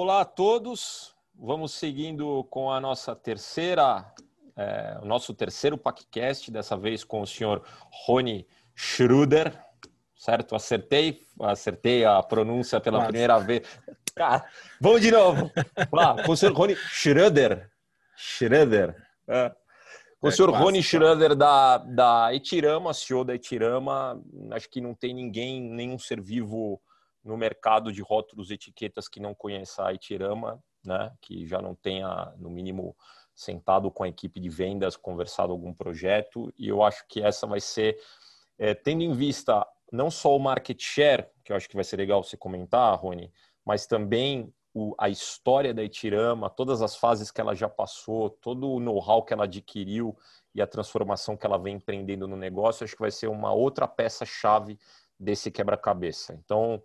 Olá a todos. Vamos seguindo com a nossa terceira, é, o nosso terceiro podcast, dessa vez com o senhor Rony Schruder, certo? Acertei, acertei a pronúncia pela Nossa. primeira vez. Ah, vamos de novo. Lá, com o senhor Rony Schroeder. Schroeder. É. Com o é, senhor Rony Schroeder da, da Etirama, CEO da Etirama. Acho que não tem ninguém, nenhum ser vivo no mercado de rótulos e etiquetas que não conheça a Etirama, né? que já não tenha, no mínimo, sentado com a equipe de vendas, conversado algum projeto. E eu acho que essa vai ser, é, tendo em vista não só o market share, que eu acho que vai ser legal você comentar, Rony, mas também o, a história da Etirama, todas as fases que ela já passou, todo o know-how que ela adquiriu e a transformação que ela vem empreendendo no negócio, acho que vai ser uma outra peça-chave desse quebra-cabeça. Então,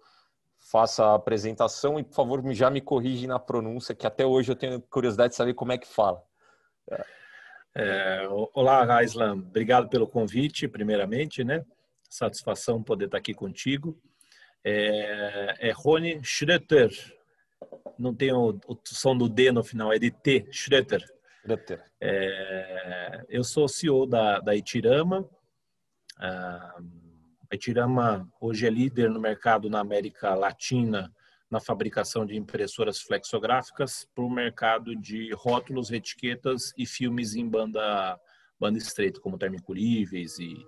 faça a apresentação e, por favor, já me corrige na pronúncia, que até hoje eu tenho curiosidade de saber como é que fala. É, olá, Aislan. Obrigado pelo convite, primeiramente, né? Satisfação poder estar aqui contigo. É, é Rony Schroeter. Não tem o, o, som do D no final, é de T, Schroeter. Schroeter. É, eu sou CEO da, da Itirama. Ah, a Itirama hoje é líder no mercado na América Latina na fabricação de impressoras flexográficas para o mercado de rótulos, etiquetas e filmes em banda, banda estreita, como termiculíveis e,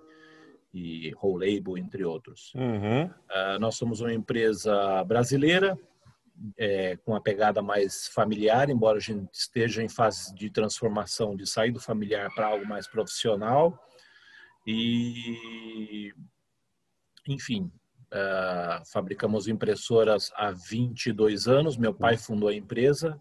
e roll label, entre outros. Uhum. Uh, nós somos uma empresa brasileira, é, com uma pegada mais familiar, embora a gente esteja em fase de transformação, de sair do familiar para algo mais profissional. E enfim, uh, fabricamos impressoras há 22 anos. Meu pai fundou a empresa.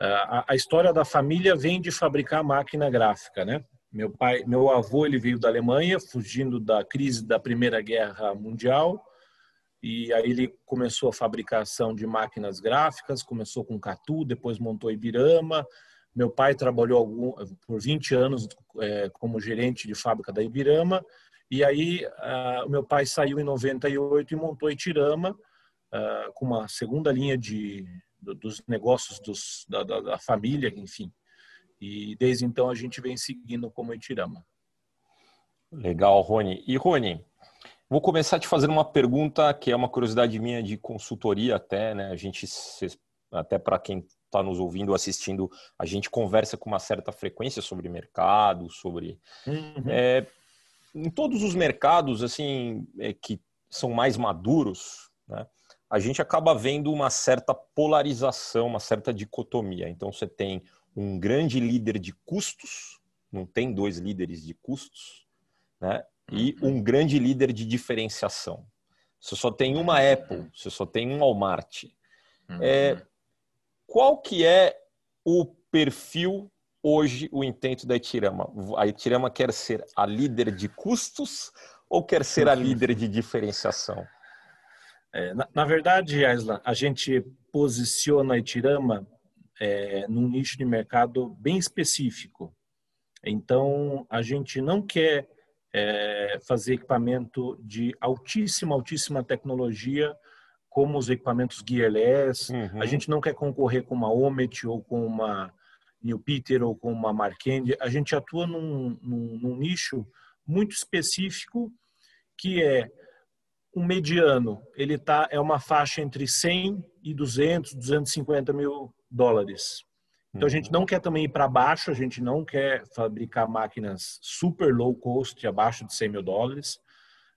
Uh, a, a, história da família vem de fabricar máquina gráfica, né? Meu pai, meu avô, ele veio da Alemanha, fugindo da crise da Primeira Guerra Mundial. E aí ele começou a fabricação de máquinas gráficas, começou com Catu, depois montou Ibirama. Meu pai trabalhou algum, por 20 anos é, como gerente de fábrica da Ibirama e aí, uh, o meu pai saiu em 98 e montou Itirama, uh, com uma segunda linha de, do, dos negócios dos, da, da, da, família, enfim. E desde então a gente vem seguindo como Itirama. Legal, Rony. E Rony, vou começar te fazendo uma pergunta que é uma curiosidade minha de consultoria até, né? A gente, até para quem está nos ouvindo, assistindo, a gente conversa com uma certa frequência sobre mercado, sobre... Uhum. É, em todos os mercados assim é, que são mais maduros, né, a gente acaba vendo uma certa polarização, uma certa dicotomia. Então você tem um grande líder de custos, não tem dois líderes de custos, né, e uhum. um grande líder de diferenciação. Você só tem uma Apple, você só tem um Walmart. É, uhum. qual que é o perfil hoje o intento da Itirama? A Itirama quer ser a líder de custos ou quer ser a líder de diferenciação? É, na, na, verdade, Aislan, a gente posiciona a Itirama é, num nicho de mercado bem específico. Então, a gente não quer é, fazer equipamento de altíssima, altíssima tecnologia, como os equipamentos gearless. Uhum. A gente não quer concorrer com uma Omet ou com uma New Peter ou com uma Marquende, a gente atua num, num, num nicho muito específico que é um mediano, ele tá é uma faixa entre 100 e 200, 250 mil dólares. Então a gente não quer também ir para baixo, a gente não quer fabricar máquinas super low cost, abaixo de 100 mil dólares.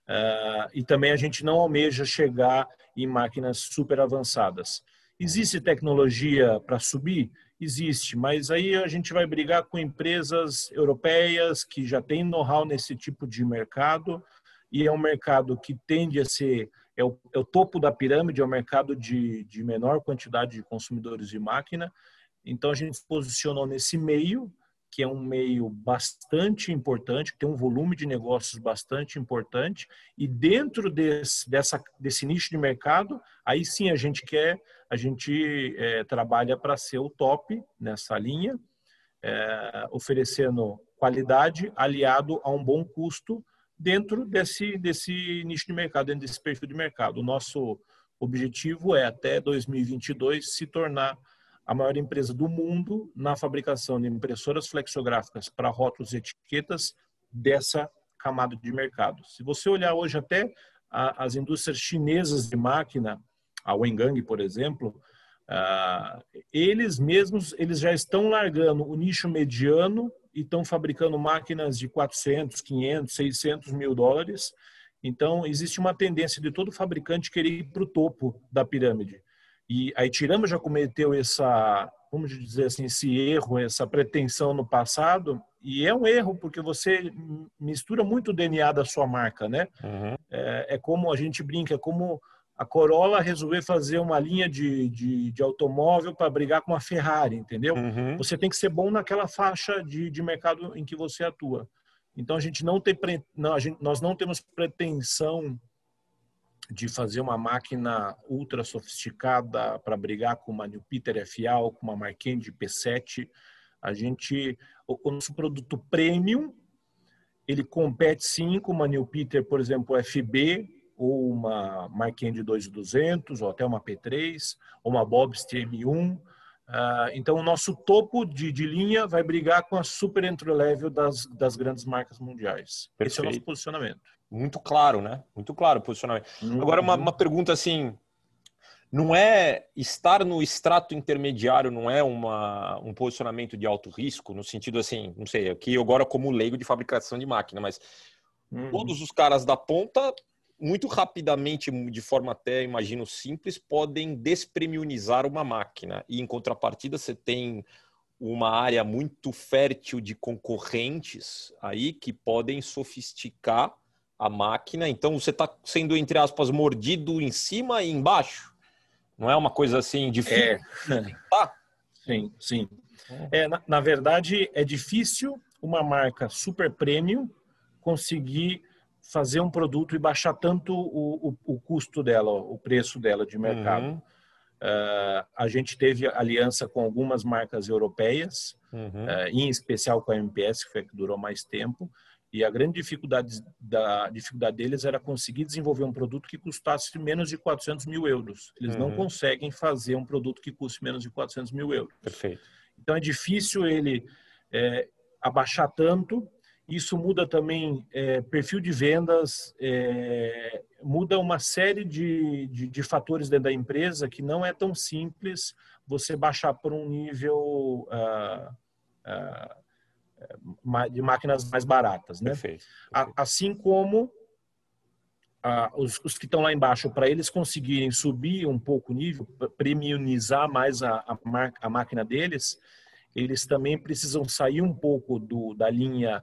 Uh, e também a gente não almeja chegar em máquinas super avançadas. Existe tecnologia para subir? Existe, mas aí a gente vai brigar com empresas europeias que já têm know-how nesse tipo de mercado e é um mercado que tende a ser é o, é o topo da pirâmide, é o mercado de, de menor quantidade de consumidores de máquina. Então a gente se posicionou nesse meio, que é um meio bastante importante, que tem um volume de negócios bastante importante, e dentro desse, dessa, desse nicho de mercado, aí sim a gente quer a gente é, trabalha para ser o top nessa linha, é, oferecendo qualidade aliado a um bom custo dentro desse, desse nicho de mercado, dentro desse perfil de mercado. O nosso objetivo é, até 2022, se tornar a maior empresa do mundo na fabricação de impressoras flexográficas para rótulos e etiquetas dessa camada de mercado. Se você olhar hoje até as indústrias chinesas de máquina, a Wengang, por exemplo, uh, eles mesmos eles já estão largando o nicho mediano e estão fabricando máquinas de 400, 500, 600 mil dólares. Então, existe uma tendência de todo fabricante querer ir para o topo da pirâmide. E a Itirama já cometeu essa, vamos dizer assim, esse erro, essa pretensão no passado, e é um erro porque você mistura muito o DNA da sua marca, né? Uhum. É, é, como a gente brinca, é como a Corolla resolver fazer uma linha de, de, de automóvel para brigar com a Ferrari, entendeu? Uhum. Você tem que ser bom naquela faixa de, de mercado em que você atua. Então a gente não tem, não, gente, nós não temos pretensão de fazer uma máquina ultra sofisticada para brigar com uma New Peter FA ou com uma Marquand P7. A gente, o, nosso produto premium, ele compete sim com uma New Peter, por exemplo, FB, ou uma Marquand 2200, ou até uma P3, ou uma Bob's TM1. Uh, ah, então, o nosso topo de, de, linha vai brigar com a super entry level das, das grandes marcas mundiais. Perfeito. Esse é o nosso posicionamento. Muito claro, né? Muito claro o posicionamento. Uhum. Agora, uma, uma pergunta assim: não é estar no extrato intermediário, não é uma, um posicionamento de alto risco, no sentido assim, não sei, aqui agora como leigo de fabricação de máquina, mas uhum. todos os caras da ponta muito rapidamente, de forma até, imagino, simples, podem despremionizar uma máquina. E, em contrapartida, você tem uma área muito fértil de concorrentes aí que podem sofisticar a máquina. Então, você está sendo, entre aspas, mordido em cima e embaixo. Não é uma coisa assim difícil? É. Tá? Sim, sim. É, na, na verdade, é difícil uma marca super premium conseguir fazer um produto e baixar tanto o, o, o custo dela, o preço dela de mercado. Uhum. Uh, a gente teve aliança com algumas marcas europeias, uhum. uh, em especial com a MPS, que foi a que durou mais tempo, e a grande dificuldade, da, dificuldade deles era conseguir desenvolver um produto que custasse menos de 400 mil euros. Eles uhum. não conseguem fazer um produto que custe menos de 400 mil euros. Perfeito. Então é difícil ele é, abaixar tanto isso muda também é, perfil de vendas, é, muda uma série de, de, de, fatores dentro da empresa que não é tão simples você baixar para um nível uh, uh, de máquinas mais baratas. Né? Perfeito, perfeito. Assim como uh, os, os, que estão lá embaixo, para eles conseguirem subir um pouco o nível, premiumizar mais a, a, a máquina deles, eles também precisam sair um pouco do, da linha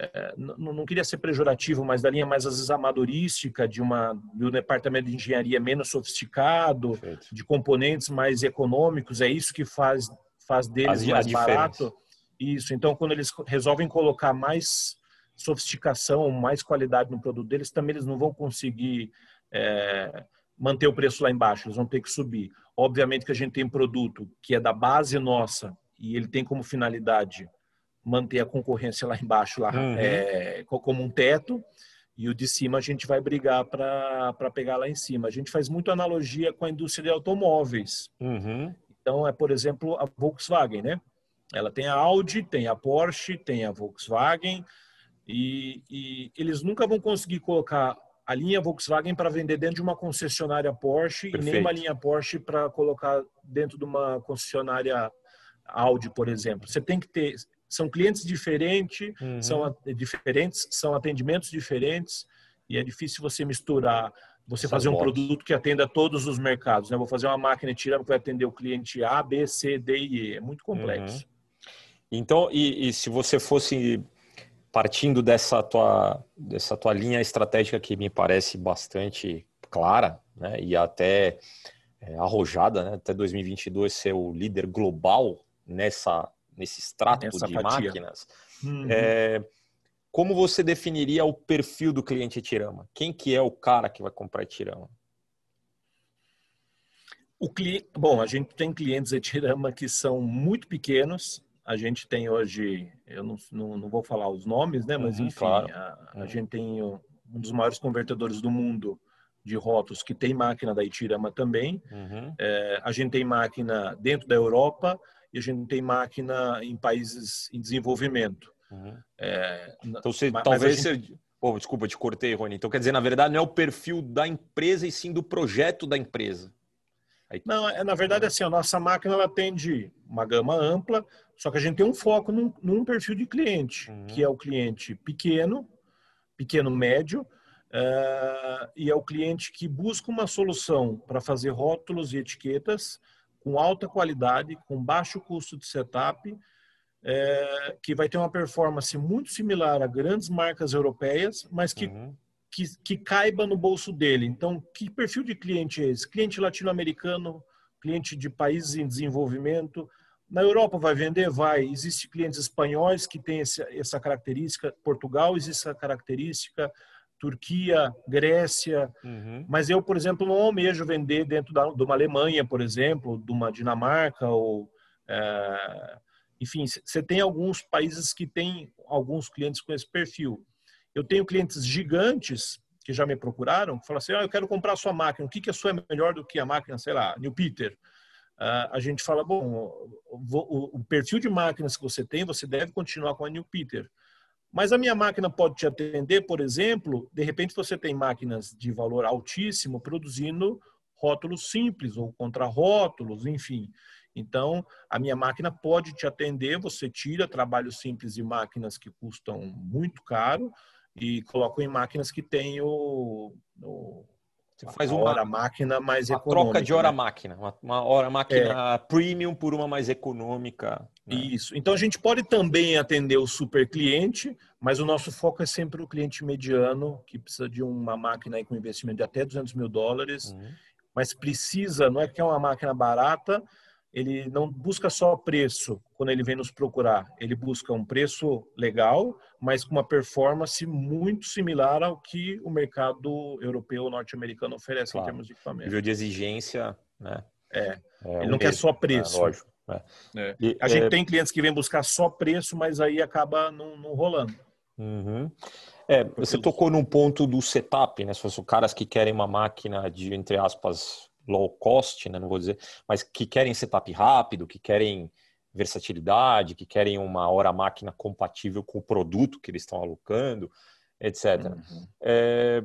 é, não, não, queria ser pejorativo, mas da linha mais às vezes amadorística, de, uma, de um departamento de engenharia menos sofisticado, Perfeito. de componentes mais econômicos, é isso que faz, faz deles mais barato. Isso, então quando eles resolvem colocar mais sofisticação, mais qualidade no produto deles, também eles não vão conseguir é, manter o preço lá embaixo, eles vão ter que subir. Obviamente que a gente tem um produto que é da base nossa e ele tem como finalidade manter a concorrência lá embaixo, lá, uhum. é, como um teto, e o de cima a gente vai brigar para pegar lá em cima. A gente faz muito analogia com a indústria de automóveis. Uhum. Então, é, por exemplo, a Volkswagen, né? Ela tem a Audi, tem a Porsche, tem a Volkswagen, e, e eles nunca vão conseguir colocar a linha Volkswagen para vender dentro de uma concessionária Porsche Perfeito. e nem uma linha Porsche para colocar dentro de uma concessionária Audi, por exemplo. Você tem que ter são clientes diferentes, uhum. são diferentes, são atendimentos diferentes e é difícil você misturar, você Essas fazer um produto que atenda todos os mercados. Né? Vou fazer uma máquina tirando que vai atender o cliente A, B, C, D e E. É muito complexo. Uhum. Então, e, e, se você fosse partindo dessa tua, dessa tua linha estratégica que me parece bastante clara, né? E até é, arrojada, né? Até 2022 ser o líder global nessa nesse extrato Essa de fatia. máquinas, uhum. é, como você definiria o perfil do cliente Etirama? Quem que é o cara que vai comprar Etirama? O cli... Bom, a gente tem clientes Etirama que são muito pequenos. A gente tem hoje, eu não, não, não vou falar os nomes, né? Mas uhum, enfim, claro. a, a uhum. gente tem um dos maiores convertedores do mundo de rótulos que tem máquina da Itirama também. Uhum. É, a gente tem máquina dentro da Europa e a gente tem máquina em países em desenvolvimento. Uhum. É, então, você, talvez gente... você... Oh, desculpa, te cortei, Rony. Então, quer dizer, na verdade, não é o perfil da empresa e sim do projeto da empresa. Aí... Não, é, na verdade, assim, a nossa máquina ela atende uma gama ampla, só que a gente tem um foco num, num perfil de cliente, uhum. que é o cliente pequeno, pequeno médio, uh, e é o cliente que busca uma solução para fazer rótulos e etiquetas com alta qualidade, com baixo custo de setup, é, que vai ter uma performance muito similar a grandes marcas europeias, mas que, uhum. Que, que, caiba no bolso dele. Então, que perfil de cliente é esse? Cliente latino-americano, cliente de países em desenvolvimento. Na Europa vai vender? Vai. Existem clientes espanhóis que têm essa característica, Portugal existe essa característica, Turquia, Grécia, uhum. mas eu, por exemplo, não almejo vender dentro da, de uma Alemanha, por exemplo, de uma Dinamarca ou é, enfim, você tem alguns países que têm alguns clientes com esse perfil. Eu tenho clientes gigantes que já me procuraram, que falam assim, ah, eu quero comprar a sua máquina, o que, que a sua é melhor do que a máquina, sei lá, New Peter? Uh, a gente fala, bom, o, o, perfil de máquinas que você tem, você deve continuar com a New Peter. Mas a minha máquina pode te atender, por exemplo, de repente você tem máquinas de valor altíssimo produzindo rótulos simples ou contrarrótulos, enfim. Então, a minha máquina pode te atender, você tira trabalhos simples de máquinas que custam muito caro e coloca em máquinas que têm o, o você faz uma hora máquina mais uma econômica. troca de hora né? máquina, uma, uma hora máquina é. premium por uma mais econômica. Né? Isso. Então a gente pode também atender o super cliente, mas o nosso foco é sempre o cliente mediano que precisa de uma máquina com investimento de até 200 mil dólares, uhum. mas precisa, não é que é uma máquina barata, ele não busca só preço quando ele vem nos procurar. Ele busca um preço legal, mas com uma performance muito similar ao que o mercado europeu ou norte-americano oferece claro. em termos de equipamento. Nível de exigência, né? É. é ele não mesmo. quer só preço. É, lógico. É. É. E, a gente é tem clientes que vêm buscar só preço, mas aí acaba não, não rolando. Uhum. É, você tocou num ponto do setup, né? Se fosse caras que querem uma máquina de, entre aspas, low cost, né, não vou dizer, mas que querem setup rápido, que querem versatilidade, que querem uma hora máquina compatível com o produto que eles estão alocando, etc. Uhum. É,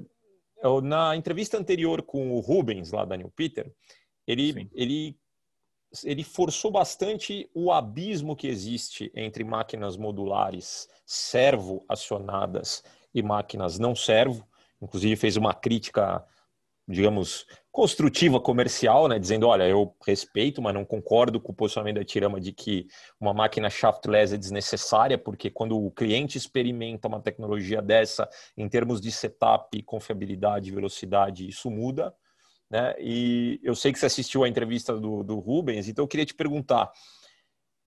na entrevista anterior com o Rubens, lá da New Peter, ele, ele, ele forçou bastante o abismo que existe entre máquinas modulares servo acionadas e máquinas não servo. Inclusive fez uma crítica digamos, construtiva comercial, né, dizendo, olha, eu respeito, mas não concordo com o posicionamento da Tirama de que uma máquina shaftless é desnecessária, porque quando o cliente experimenta uma tecnologia dessa, em termos de setup, confiabilidade, velocidade, isso muda. Né? E eu sei que você assistiu a entrevista do, do Rubens, então eu queria te perguntar,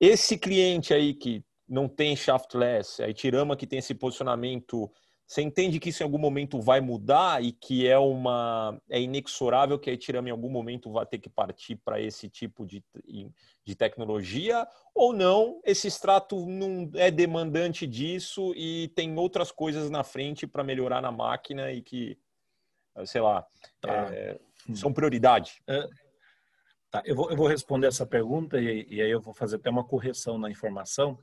esse cliente aí que não tem shaftless, a Itirama que tem esse posicionamento você entende que isso em algum momento vai mudar e que é uma é inexorável que a Etirama em algum momento vai ter que partir para esse tipo de, de tecnologia ou não? Esse extrato não é demandante disso e tem outras coisas na frente para melhorar na máquina e que, sei lá, tá. é, são prioridade. É, tá. eu, vou, eu vou responder essa pergunta e, e aí eu vou fazer até uma correção na informação.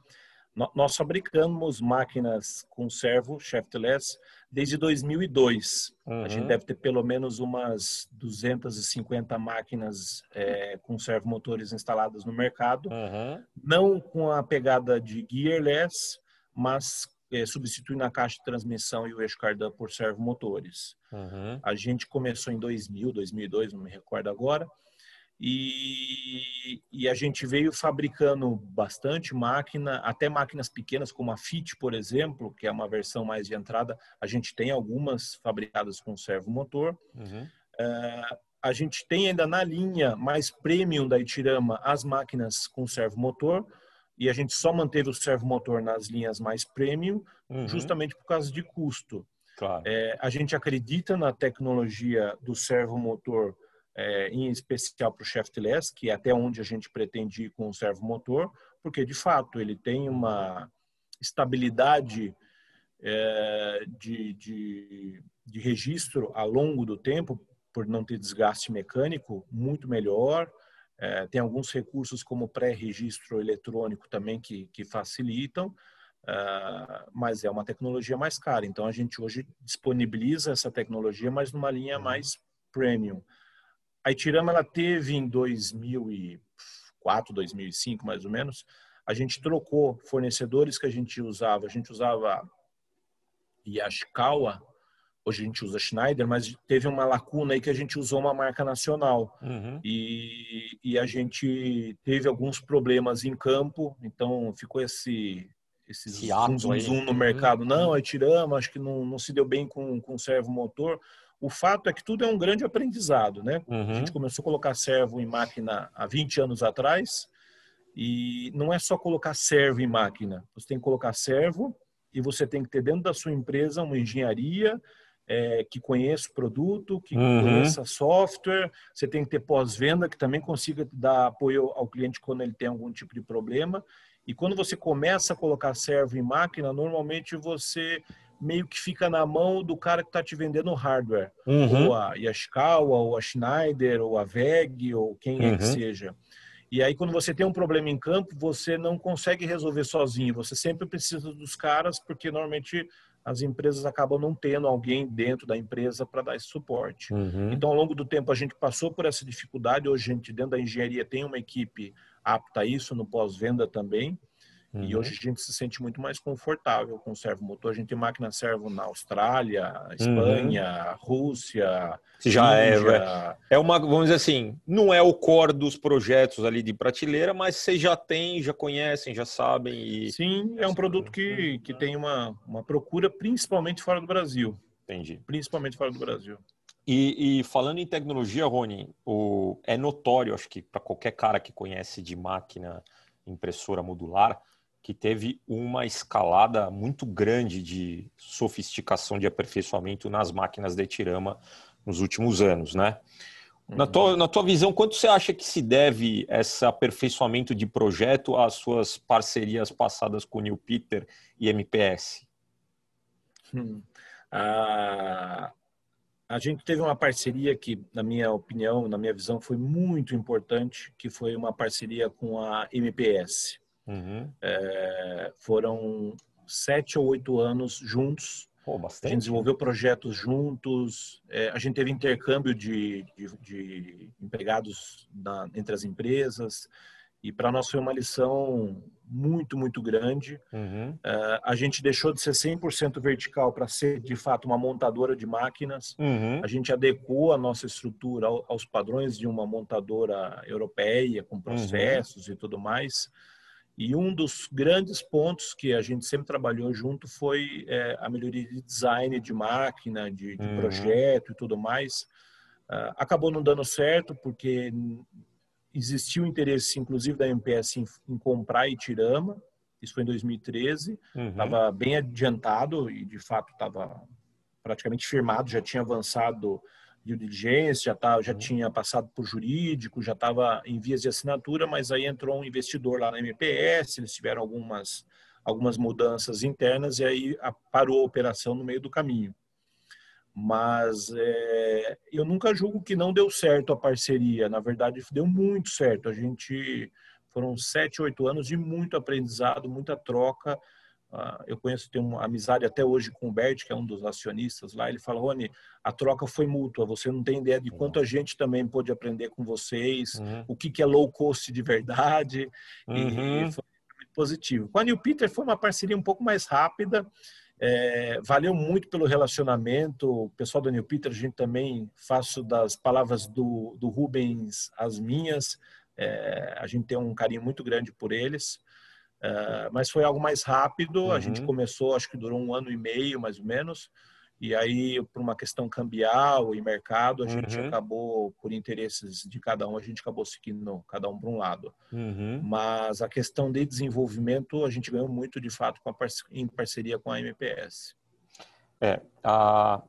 Nós fabricamos máquinas com servo shaftless desde 2002. Uhum. A gente uhum. deve ter pelo menos umas 250 máquinas é, com servomotores instaladas no mercado. Uhum. Não com a pegada de gearless, mas é, substituindo a caixa de transmissão e o eixo cardan por servomotores. Uhum. A gente começou em 2000, 2002, não me recordo agora. E, e, a gente veio fabricando bastante máquina, até máquinas pequenas, como a FIT, por exemplo, que é uma versão mais de entrada. A gente tem algumas fabricadas com servo motor. Uhum. Uh, a gente tem ainda na linha mais premium da Itirama as máquinas com servo motor. E a gente só manteve o servo motor nas linhas mais premium, uhum. justamente por causa de custo. Claro. É, a gente acredita na tecnologia do servo motor é, em especial para o shaftless, que é até onde a gente pretende ir com o servo motor, porque de fato ele tem uma estabilidade é, de, de, de, registro ao longo do tempo, por não ter desgaste mecânico, muito melhor. É, tem alguns recursos como pré-registro eletrônico também que, que facilitam, uh, mas é uma tecnologia mais cara. Então a gente hoje disponibiliza essa tecnologia, mas numa linha uhum. mais premium. A Itirama ela teve em 2004, 2005 mais ou menos, a gente trocou fornecedores que a gente usava. A gente usava Yashikawa, hoje a gente usa Schneider, mas teve uma lacuna aí que a gente usou uma marca nacional. Uhum. E, e a gente teve alguns problemas em campo, então ficou esse esse zoom, zoom, zoom, no uhum. mercado. Não, a Itirama acho que não, não se deu bem com, com o servo motor. O fato é que tudo é um grande aprendizado, né? Uhum. A gente começou a colocar servo em máquina há 20 anos atrás e não é só colocar servo em máquina. Você tem que colocar servo e você tem que ter dentro da sua empresa uma engenharia é, que conheça o produto, que uhum. conheça software. Você tem que ter pós-venda que também consiga dar apoio ao cliente quando ele tem algum tipo de problema. E quando você começa a colocar servo em máquina, normalmente você meio que fica na mão do cara que está te vendendo o hardware. Uhum. Ou a Yashikawa, ou a Schneider, ou a VEG, ou quem uhum. é que uhum. seja. E aí, quando você tem um problema em campo, você não consegue resolver sozinho. Você sempre precisa dos caras, porque normalmente as empresas acabam não tendo alguém dentro da empresa para dar esse suporte. Uhum. Então, ao longo do tempo, a gente passou por essa dificuldade. Hoje, a gente, dentro da engenharia, tem uma equipe apta a isso, no pós-venda também. Uhum. E hoje a gente se sente muito mais confortável com o servo motor. A gente tem máquina servo na Austrália, Espanha, uhum. Rússia. Já é, Índia. é. É uma, vamos dizer assim, não é o core dos projetos ali de prateleira, mas vocês já têm, já conhecem, já sabem. E... Sim, é um produto que, que tem uma, uma procura principalmente fora do Brasil. Entendi. Principalmente fora do Brasil. E, e, falando em tecnologia, Rony, o, é notório, acho que para qualquer cara que conhece de máquina impressora modular, que teve uma escalada muito grande de sofisticação de aperfeiçoamento nas máquinas de Etirama nos últimos anos, né? Uhum. Na, tua, na tua visão, quanto você acha que se deve esse aperfeiçoamento de projeto às suas parcerias passadas com o New Peter e MPS? Hum. A, a gente teve uma parceria que, na minha opinião, na minha visão, foi muito importante, que foi uma parceria com a MPS. Uhum. É, foram sete ou oito anos juntos. Pô, a gente desenvolveu projetos juntos. É, a gente teve intercâmbio de, de, de empregados na, entre as empresas. E para nós foi uma lição muito, muito grande. Uhum. É, a gente deixou de ser 100% vertical para ser, de fato, uma montadora de máquinas. Uhum. A gente adequou a nossa estrutura aos padrões de uma montadora europeia, com uhum. processos uhum. e tudo mais. E um dos grandes pontos que a gente sempre trabalhou junto foi é, a melhoria de design de máquina, de, de uhum. projeto e tudo mais. Uh, acabou não dando certo porque existiu interesse, inclusive da MPS, em, em comprar Itirama. Isso foi em 2013. Estava uhum. bem adiantado e, de fato, estava praticamente firmado, já tinha avançado due diligence, já, tá, já uhum. tinha passado por jurídico, já estava em vias de assinatura, mas aí entrou um investidor lá na MPS, eles tiveram algumas, algumas mudanças internas e aí parou a operação no meio do caminho. Mas é, eu nunca julgo que não deu certo a parceria, na verdade deu muito certo. A gente foram sete, oito anos de muito aprendizado, muita troca, eu conheço, tenho uma amizade até hoje com o Bert, que é um dos acionistas lá. Ele fala: Rony, a troca foi mútua. Você não tem ideia de quanto a gente também pôde aprender com vocês, uhum. o que, que é low cost de verdade. Uhum. E foi muito positivo. Com a New Peter foi uma parceria um pouco mais rápida. É, valeu muito pelo relacionamento. O pessoal da New Peter, a gente também faço das palavras do, do Rubens as minhas. É, a gente tem um carinho muito grande por eles. Uh, mas foi algo mais rápido. Uhum. A gente uhum. começou, acho que durou um ano e meio, mais ou menos. E aí, por uma questão cambial e mercado, a gente uhum. acabou, por interesses de cada um, a gente acabou seguindo cada um para um lado. Uhum. Mas a questão de desenvolvimento, a gente ganhou muito, de fato, com a em parceria com a MPS. É, a...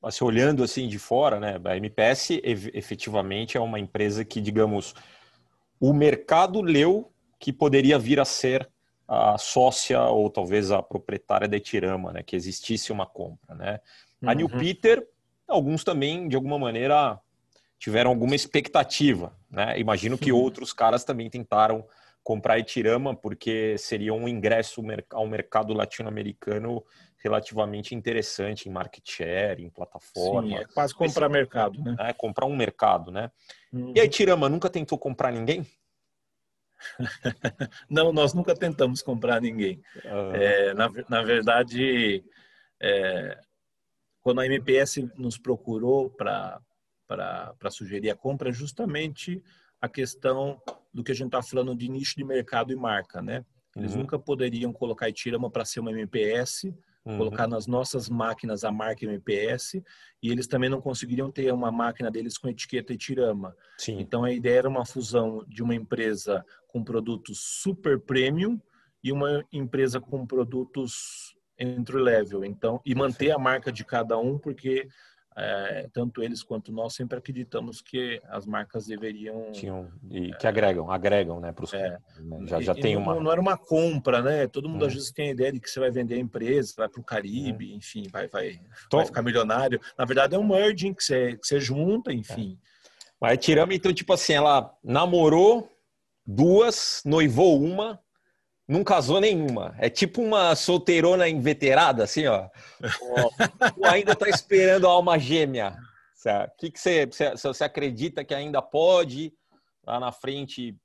Assim, olhando assim de fora, né, a MPS efetivamente é uma empresa que, digamos, o mercado leu que poderia vir a ser a sócia ou talvez a proprietária da Etirama, né, que existisse uma compra, né? A New uhum. Peter alguns também, de alguma maneira, tiveram alguma expectativa. Né? Imagino que outros caras também tentaram comprar Itirama porque seria um ingresso ao mercado latino-americano relativamente interessante em market share, em plataforma. Sim, é quase comprar Esse, mercado, né? É, comprar um mercado, né? Uhum. E a Itirama nunca tentou comprar ninguém? Não, nós nunca tentamos comprar ninguém. Uhum. É, na, na verdade, é, quando a MPS nos procurou para sugerir a compra, justamente a questão do que a gente está falando de nicho de mercado e marca, né? Eles uhum. nunca poderiam colocar Itirama para ser uma MPS, uhum. colocar nas nossas máquinas a marca MPS, e eles também não conseguiriam ter uma máquina deles com etiqueta Itirama. Sim. Então a ideia era uma fusão de uma empresa com produtos super premium e uma empresa com produtos entry level. Então, e manter a marca de cada um, porque é, tanto eles quanto nós sempre acreditamos que as marcas deveriam Tinham, e que agregam agregam né para os é, né? já, já e, tem uma não era uma compra né todo mundo hum. às vezes tem a ideia de que você vai vender a empresa vai para o Caribe hum. enfim vai vai, vai ficar milionário na verdade é um merging que você, que você junta enfim é. mas tiramos então tipo assim ela namorou duas noivou uma não casou nenhuma. É tipo uma solteirona inveterada, assim, ó. Ou ainda está esperando a alma gêmea. O que, que você, você acredita que ainda pode lá na frente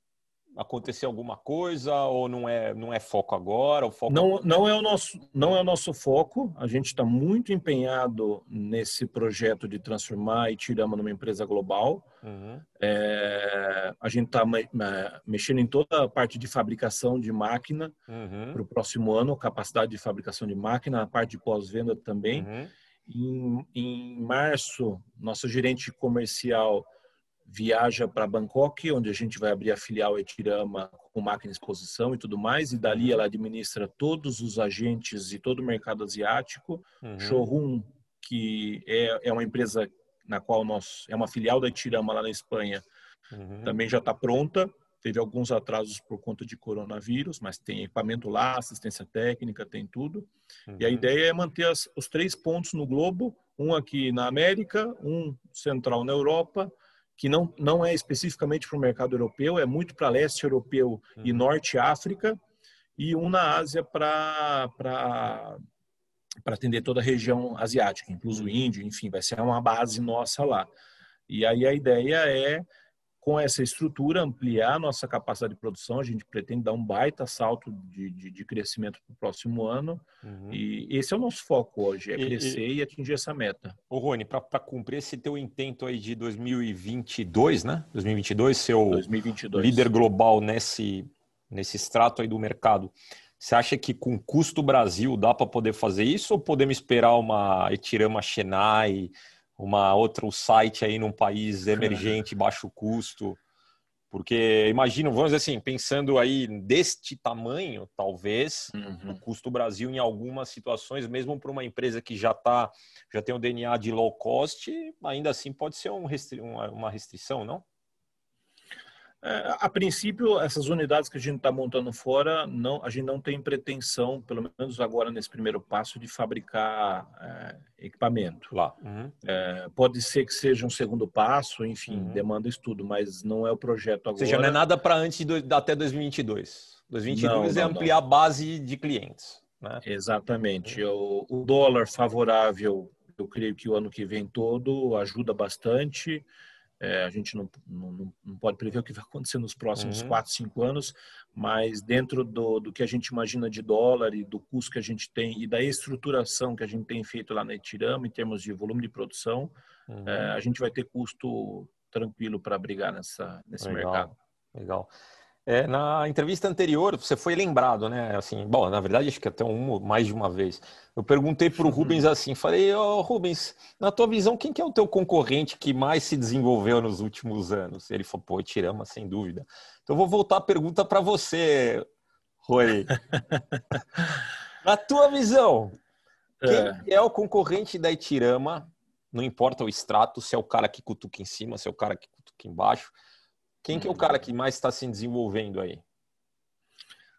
acontecer alguma coisa ou não é não é foco agora? O foco não não é o nosso não é o nosso foco. A gente está muito empenhado nesse projeto de transformar e Itirama numa empresa global. Uhum. É, a gente está mexendo em toda a parte de fabricação de máquina uhum. para o próximo ano, capacidade de fabricação de máquina, a parte de pós-venda também. Uhum. Em, em março, nosso gerente comercial viaja para Bangkok, onde a gente vai abrir a filial Etirama com máquina de exposição e tudo mais, e dali uhum. ela administra todos os agentes e todo o mercado asiático. Uhum. Showroom, que é, é uma empresa na qual nós é uma filial da Etirama lá na Espanha, uhum. também já está pronta. Teve alguns atrasos por conta de coronavírus, mas tem equipamento lá, assistência técnica, tem tudo. E a uhum. ideia é manter as, os três pontos no globo, um aqui na América, um central na Europa que não, não é especificamente para o mercado europeu, é muito para leste europeu uhum. e norte África, e um na Ásia para atender toda a região asiática, incluso o. Índio, enfim, vai ser uma base nossa lá. E aí a ideia é com essa estrutura, ampliar a nossa capacidade de produção. A gente pretende dar um baita salto de, de, de crescimento para o próximo ano. Uhum. E esse é o nosso foco hoje, é e, crescer e, e atingir essa meta. Ô Rony, para cumprir esse teu intento aí de 2022, né? 2022, seu 2022. líder global nesse, nesse extrato aí do mercado. Você acha que com custo Brasil dá para poder fazer isso ou podemos esperar uma Etirama Chennai, uma outro site aí num país emergente, baixo custo. Porque imagino, vamos dizer assim, pensando aí deste tamanho, talvez uhum. o custo Brasil em algumas situações, mesmo para uma empresa que já tá, já tem o DNA de low cost, ainda assim pode ser um restri uma restrição, não? É, a princípio, essas unidades que a gente está montando fora, não, a gente não tem pretensão, pelo menos agora nesse primeiro passo, de fabricar é, equipamento. Lá. Uhum. É, pode ser que seja um segundo passo, enfim, uhum. demanda estudo, mas não é o projeto agora. Ou seja, não é nada para antes do, até 2022. 2022 não, é não, ampliar não. a base de clientes. Né? Exatamente. Uhum. O, o dólar favorável, eu creio que o ano que vem todo ajuda bastante. É, a gente não, não, não, pode prever o que vai acontecer nos próximos uhum. 4, 5 anos, mas dentro do, do que a gente imagina de dólar e do custo que a gente tem e da estruturação que a gente tem feito lá na Etirama em termos de volume de produção, uhum. é, a gente vai ter custo tranquilo para brigar nessa, nesse Legal. mercado. Legal. É, na entrevista anterior, você foi lembrado, né? Assim, bom, na verdade, acho que até um, mais de uma vez. Eu perguntei para o uhum. Rubens assim, falei, ô oh, Rubens, na tua visão, quem que é o teu concorrente que mais se desenvolveu nos últimos anos? Ele falou, pô, Tirama, sem dúvida. Então, eu vou voltar a pergunta para você, Roy. na tua visão, quem é. é o concorrente da Itirama? Não importa o extrato, se é o cara que cutuca em cima, se é o cara que cutuca embaixo quem que é o cara que mais está se desenvolvendo aí?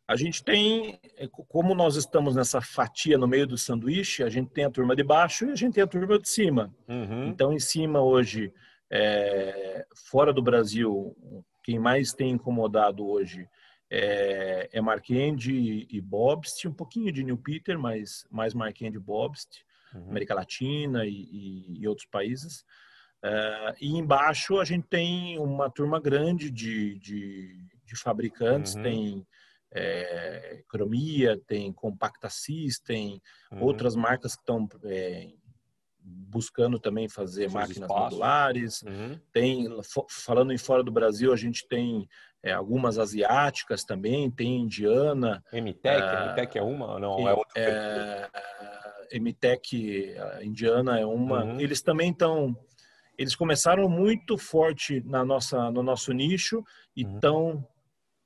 A gente tem, é, como nós estamos nessa fatia no meio do sanduíche, a gente tem a turma de baixo e a gente tem a turma de cima. Uhum. Então, em cima hoje, é, fora do Brasil, quem mais tem incomodado hoje é, é Marquand e, e Bobst, um pouquinho de New Peter, mas mais Marquand e Bobst, uhum. América Latina e, e, e outros países. Uh, e embaixo a gente tem uma turma grande de, de, de fabricantes, uhum. tem é, Cromia, tem Compacta System, uhum. outras marcas que estão é, buscando também fazer Seus máquinas espaços. modulares. Uhum. Tem, falando em fora do Brasil, a gente tem é, algumas asiáticas também, tem indiana. MTEC, uh, é uma? Não, é outra. É, indiana é uma. Uhum. Eles também estão eles começaram muito forte na nossa, no nosso nicho e estão uhum.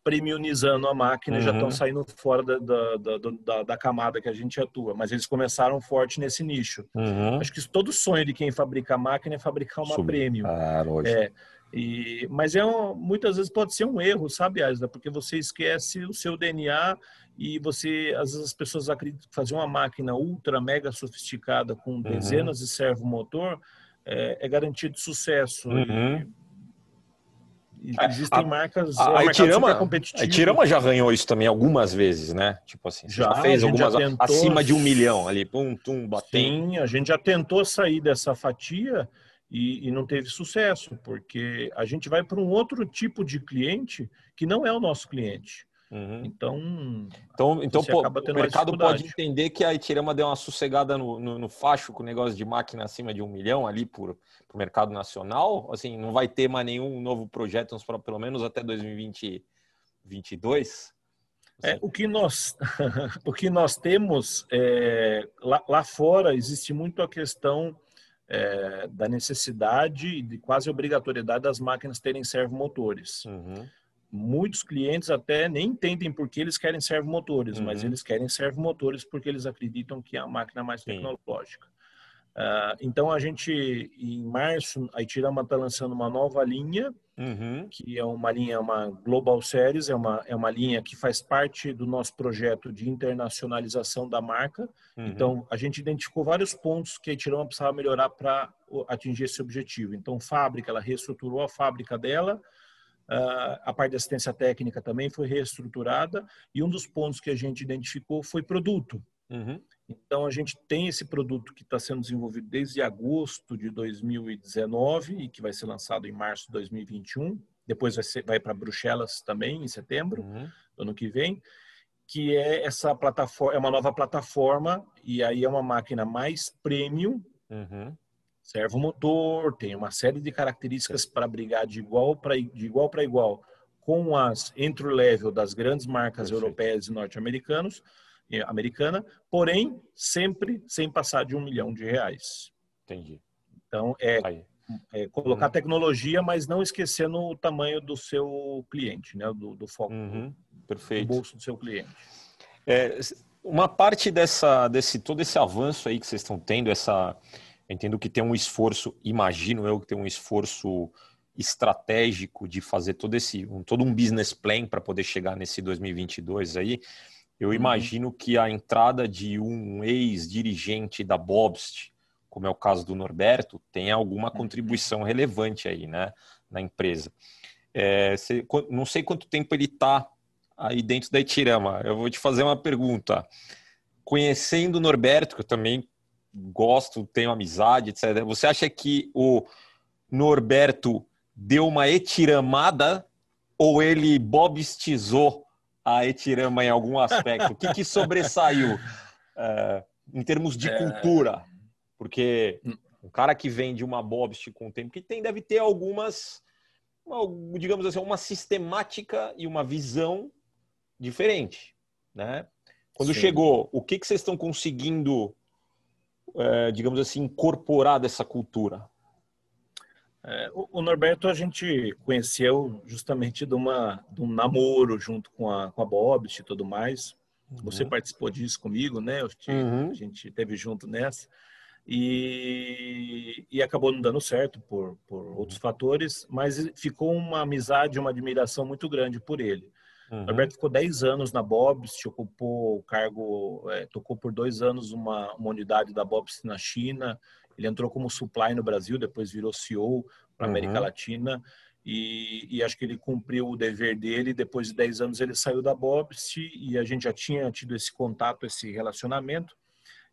premiumizando a máquina, uhum. já estão saindo fora da, da, da, da, camada que a gente atua. Mas eles começaram forte nesse nicho. Uhum. Acho que todo sonho de quem fabrica máquina é fabricar uma Sub... premium. Ah, é, e, mas é um, muitas vezes pode ser um erro, sabe, Asla? Porque você esquece o seu DNA e você, às vezes as pessoas acreditam que fazer uma máquina ultra, mega sofisticada com uhum. dezenas de servo motor é, é garantido sucesso. Uhum. E, é, existem a, marcas. A, é a, Itirama, já ganhou isso também algumas vezes, né? Tipo assim, já, já fez algumas já tentou, acima de um milhão ali, pum, tum, batendo. Sim, a gente já tentou sair dessa fatia e, e não teve sucesso, porque a gente vai para um outro tipo de cliente que não é o nosso cliente. Uhum. Então, então, então pô, o mercado pode entender que a Itirama deu uma sossegada no, no, no, facho com o negócio de máquina acima de um milhão ali por o mercado nacional. Assim, não vai ter mais nenhum novo projeto, pelo menos até 2022. É, assim. o, que nós, o que nós temos é, lá, lá fora existe muito a questão é, da necessidade e de quase obrigatoriedade das máquinas terem servomotores. Uhum muitos clientes até nem entendem por que eles querem servomotores, uhum. mas eles querem servomotores porque eles acreditam que é a máquina mais Sim. tecnológica. Uh, então a gente, em março, a Itirama está lançando uma nova linha, uhum. que é uma linha, uma Global Series, é uma, é uma linha que faz parte do nosso projeto de internacionalização da marca. Uhum. Então a gente identificou vários pontos que a Itirama precisava melhorar para atingir esse objetivo. Então fábrica, ela reestruturou a fábrica dela, a parte de assistência técnica também foi reestruturada e um dos pontos que a gente identificou foi produto. Uhum. Então, a gente tem esse produto que está sendo desenvolvido desde agosto de 2019 e que vai ser lançado em março de 2021. Depois vai, ser, vai para Bruxelas também, em setembro uhum. do ano que vem, que é essa plataforma, é uma nova plataforma e aí é uma máquina mais premium, uhum servo motor, tem uma série de características para brigar de igual para de igual para igual com as entry level das grandes marcas Perfeito. europeias e norte-americanos, americana, porém sempre sem passar de um milhão de reais. Entendi. Então é, é colocar uhum. tecnologia, mas não esquecendo o tamanho do seu cliente, né? Do, do foco uhum. Perfeito. do bolso do seu cliente. É, uma parte dessa, desse todo esse avanço aí que vocês estão tendo, essa entendo que tem um esforço, imagino eu que tem um esforço estratégico de fazer todo esse um, todo um business plan para poder chegar nesse 2022 aí. Eu uhum. imagino que a entrada de um ex-dirigente da Bobst, como é o caso do Norberto, tem alguma uhum. contribuição relevante aí, né, na empresa. É, não sei quanto tempo ele está aí dentro da Itirama. Eu vou te fazer uma pergunta. Conhecendo o Norberto, que eu também gosto, tenho amizade, etc. Você acha que o Norberto deu uma etiramada ou ele bobistizou a etirama em algum aspecto? O que, que sobressaiu uh, em termos de é... cultura? Porque um cara que vem de uma bobst com o tempo que tem deve ter algumas, digamos assim, uma sistemática e uma visão diferente, né? Quando Sim. chegou, o que, que vocês estão conseguindo é, digamos assim, incorporar dessa cultura? É, o Norberto a gente conheceu justamente de, uma, de um namoro junto com a, com a Bobst e tudo mais. Uhum. Você participou disso comigo, né? Te, uhum. A gente teve junto nessa. E, e acabou não dando certo por, por outros fatores, mas ficou uma amizade, uma admiração muito grande por ele. Uhum. O Norberto ficou 10 anos na Bobst, ocupou o cargo, é, tocou por dois anos uma, uma unidade da Bobst na China. Ele entrou como supply no Brasil, depois virou CEO para a América uhum. Latina. E, e, acho que ele cumpriu o dever dele. Depois de 10 anos, ele saiu da Bobst e a gente já tinha tido esse contato, esse relacionamento.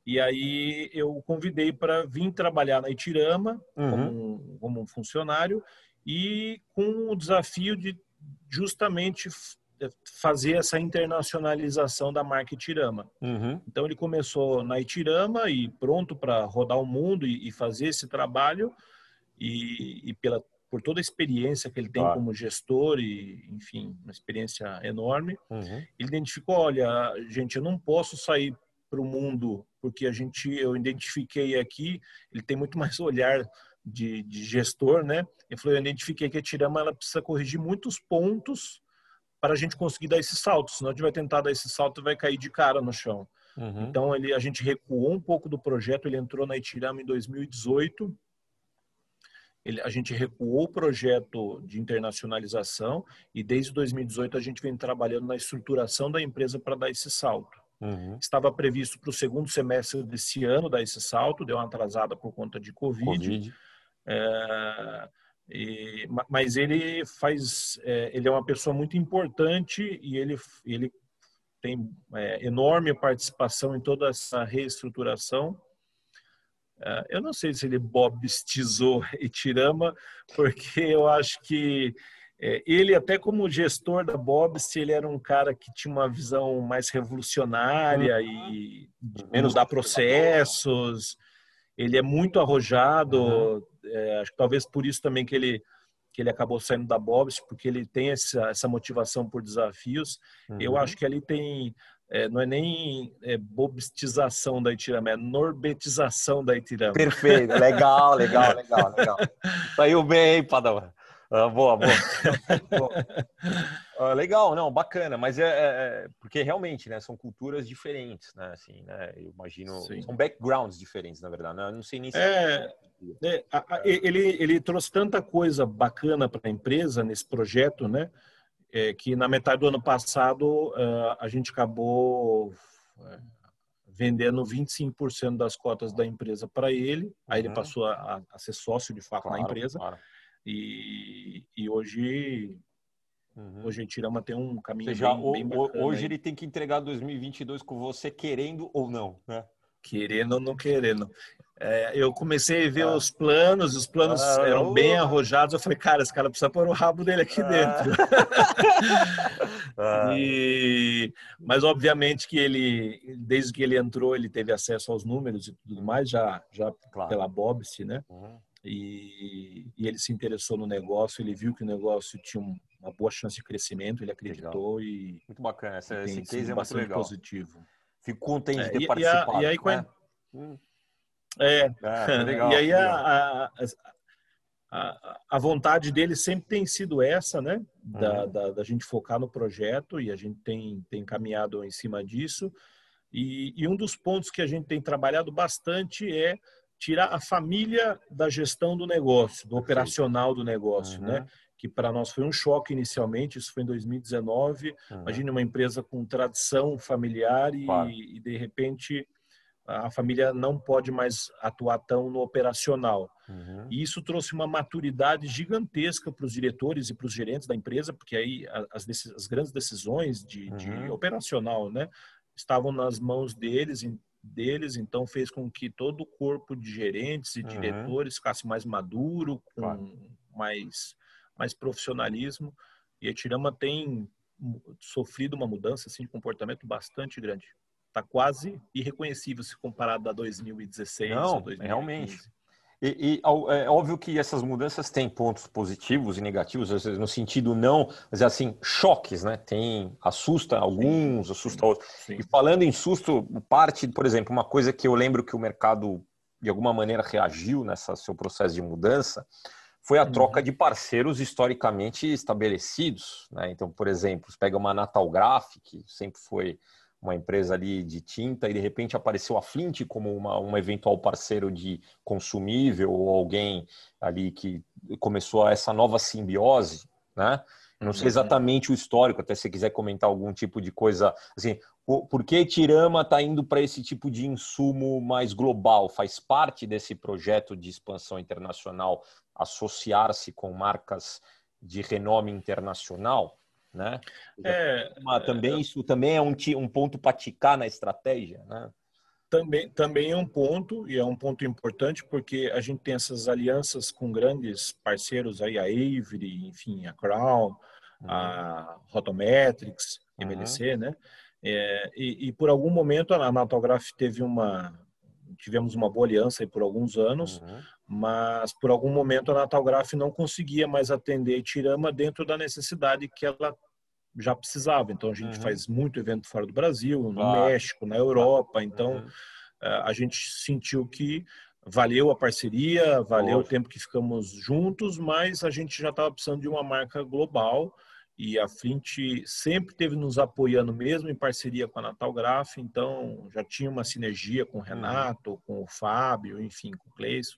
E aí eu convidei para vir trabalhar na Itirama uhum. como, como um funcionário e com o desafio de justamente fazer essa internacionalização da marca Itirama. Uhum. Então ele começou na Itirama e pronto para rodar o mundo e, e, fazer esse trabalho e, e, pela por toda a experiência que ele tem claro. como gestor e enfim uma experiência enorme, uhum. ele identificou, olha, gente, eu não posso sair para o mundo porque a gente eu identifiquei aqui, ele tem muito mais olhar de, de gestor, né? Ele falou, eu identifiquei que a Tirama ela precisa corrigir muitos pontos para a gente conseguir dar esse salto. Senão a gente vai tentar dar esse salto e vai cair de cara no chão. Uhum. Então ele, a gente recuou um pouco do projeto. Ele entrou na Itirama em 2018. Ele, a gente recuou o projeto de internacionalização e desde 2018 a gente vem trabalhando na estruturação da empresa para dar esse salto. Uhum. Estava previsto para o segundo semestre desse ano dar esse salto, deu uma atrasada por conta de Covid. COVID. É, e, mas ele faz, é, ele é uma pessoa muito importante e ele, ele tem é, enorme participação em toda essa reestruturação. É, eu não sei se ele bobstizou Itirama, porque eu acho que é, ele, até como gestor da Bobst, ele era um cara que tinha uma visão mais revolucionária uhum. e menos dar processos. Ele é muito arrojado. Uhum. É, acho que talvez por isso também que ele que ele acabou saindo da Bobst, porque ele tem essa, essa motivação por desafios. Uhum. Eu acho que ali tem é, não é nem é, bobstização da Itirama, é norbetização da Itirama. Perfeito, legal, legal, legal, legal. Saiu bem, hein, Padawan? Ah, boa, boa. ah, legal, não, bacana, mas é, é, é, porque realmente, né, são culturas diferentes, né, assim, né, eu imagino, Sim. são backgrounds diferentes, na verdade, né, eu não sei nem se... É, é, a, a, ele, ele trouxe tanta coisa bacana para a empresa nesse projeto, né, é, que na metade do ano passado uh, a gente acabou uh, vendendo 25% das cotas da empresa para ele, aí ele uhum. passou a, a, ser sócio de fato claro, na empresa, claro. E, e hoje Uhum. Hoje a Tirama tem um caminho seja, bem, bem bacana, Hoje ele tem que entregar 2022 com você querendo ou não, né? Querendo ou não querendo. É, eu comecei a ver ah. os planos, os planos ah, eram bem arrojados. Eu falei, cara, esse cara precisa pôr o rabo dele aqui ah. dentro. E, mas obviamente que ele, desde que ele entrou, ele teve acesso aos números e tudo mais, já, já claro. pela Bobse, né? Uhum e, e, ele se interessou no negócio, ele viu que o negócio tinha uma boa chance de crescimento, ele acreditou legal. e muito bacana, essa, esse case é muito legal. positivo. Fico contente é, de ter e, participado. E, a, e aí, né? hum. é, é legal, e aí a, a, a, vontade dele sempre tem sido essa, né? Da, uhum. da, da, gente focar no projeto e a gente tem, tem caminhado em cima disso. E, e um dos pontos que a gente tem trabalhado bastante é tirar a família da gestão do negócio, do operacional do negócio, uhum. né? Que para nós foi um choque inicialmente, isso foi em 2019. Uhum. Imagine uma empresa com tradição familiar e, claro. e, de repente a família não pode mais atuar tão no operacional. Uhum. E isso trouxe uma maturidade gigantesca para os diretores e para os gerentes da empresa, porque aí as, as grandes decisões de, de uhum. operacional, né, estavam nas mãos deles deles, então fez com que todo o corpo de gerentes e uhum. diretores ficasse mais maduro, com claro. mais, mais profissionalismo. E a Tirama tem sofrido uma mudança assim, de comportamento bastante grande. Está quase irreconhecível se comparado a 2016 Não, ou 2015. realmente. E, e, é óbvio que essas mudanças têm pontos positivos e negativos, às vezes no sentido não, mas é assim, choques, né? Tem, assusta alguns, assusta outros. Sim. E falando em susto, parte, por exemplo, uma coisa que eu lembro que o mercado de alguma maneira reagiu nessa seu processo de mudança foi a troca uhum. de parceiros historicamente estabelecidos, né? Então, por exemplo, pega uma Natal Graphic, que sempre foi uma empresa ali de tinta e de repente apareceu a Flint como uma, um eventual parceiro de consumível ou alguém ali que começou essa nova simbiose, né? Não sei exatamente o histórico, até se quiser comentar algum tipo de coisa, assim, por que Tirama está indo para esse tipo de insumo mais global? Faz parte desse projeto de expansão internacional associar-se com marcas de renome internacional, né? É, Uma, também é, isso também é um, um ponto para ticar na estratégia, né? Também, também é um ponto, e é um ponto importante, porque a gente tem essas alianças com grandes parceiros aí, a Avery, enfim, a Crown, uhum. a Rotometrics, MLC, uhum. né? É, e, e, por algum momento a Natalgraph teve uma, tivemos uma boa aliança por alguns anos, uhum. mas por algum momento a Natalgraph não conseguia mais atender Tirama dentro da necessidade que ela já precisava. Então a gente uhum. faz muito evento fora do Brasil, no claro. México, na Europa. Então uhum. Eh, a gente sentiu que valeu a parceria, valeu o tempo que ficamos juntos, mas a gente já estava precisando de uma marca global e a Flint sempre teve nos apoiando mesmo em parceria com a Natal Graf, então já tinha uma sinergia com o uhum. Renato, com o Fábio, enfim, com o Cleison,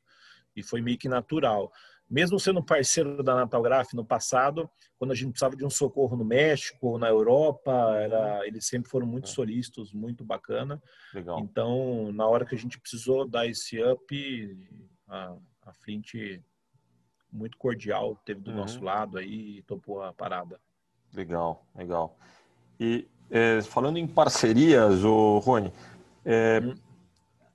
e foi meio que natural mesmo sendo parceiro da Natalgraph no passado, quando a gente precisava de um socorro no México ou na Europa, era, eles sempre foram muito é. solícitos, muito bacana. Legal. Então, na hora que a gente precisou dar esse up, a, a Flint muito cordial teve do uhum. nosso lado aí e topou a parada. Legal, legal. E é, falando em parcerias, o Rony, é, uhum.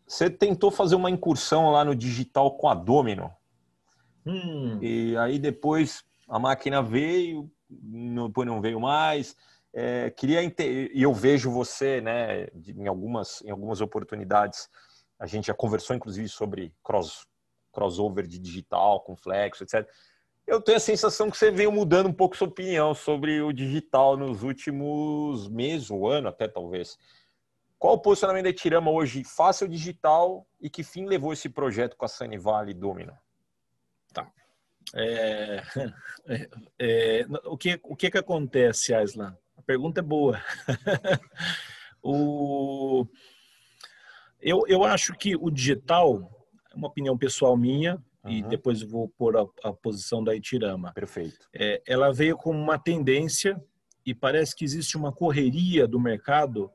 você tentou fazer uma incursão lá no digital com a Domino? Hum. E aí depois a máquina veio, depois não veio mais. É, queria e eu vejo você, né, em algumas em algumas oportunidades. A gente já conversou inclusive sobre cross crossover de digital com Flex, etc. Eu tenho a sensação que você veio mudando um pouco sua opinião sobre o digital nos últimos meses, ou ano até talvez. Qual o posicionamento da Etirama hoje? Faça o digital e que fim levou esse projeto com a Sunny Valley Domino? É, é, é, o, que, o que que acontece, Aislan? A pergunta é boa. o, eu, eu acho que o digital, uma opinião pessoal minha, uhum. e depois vou pôr a, a, posição da Itirama. Perfeito. É, ela veio como uma tendência e parece que existe uma correria do mercado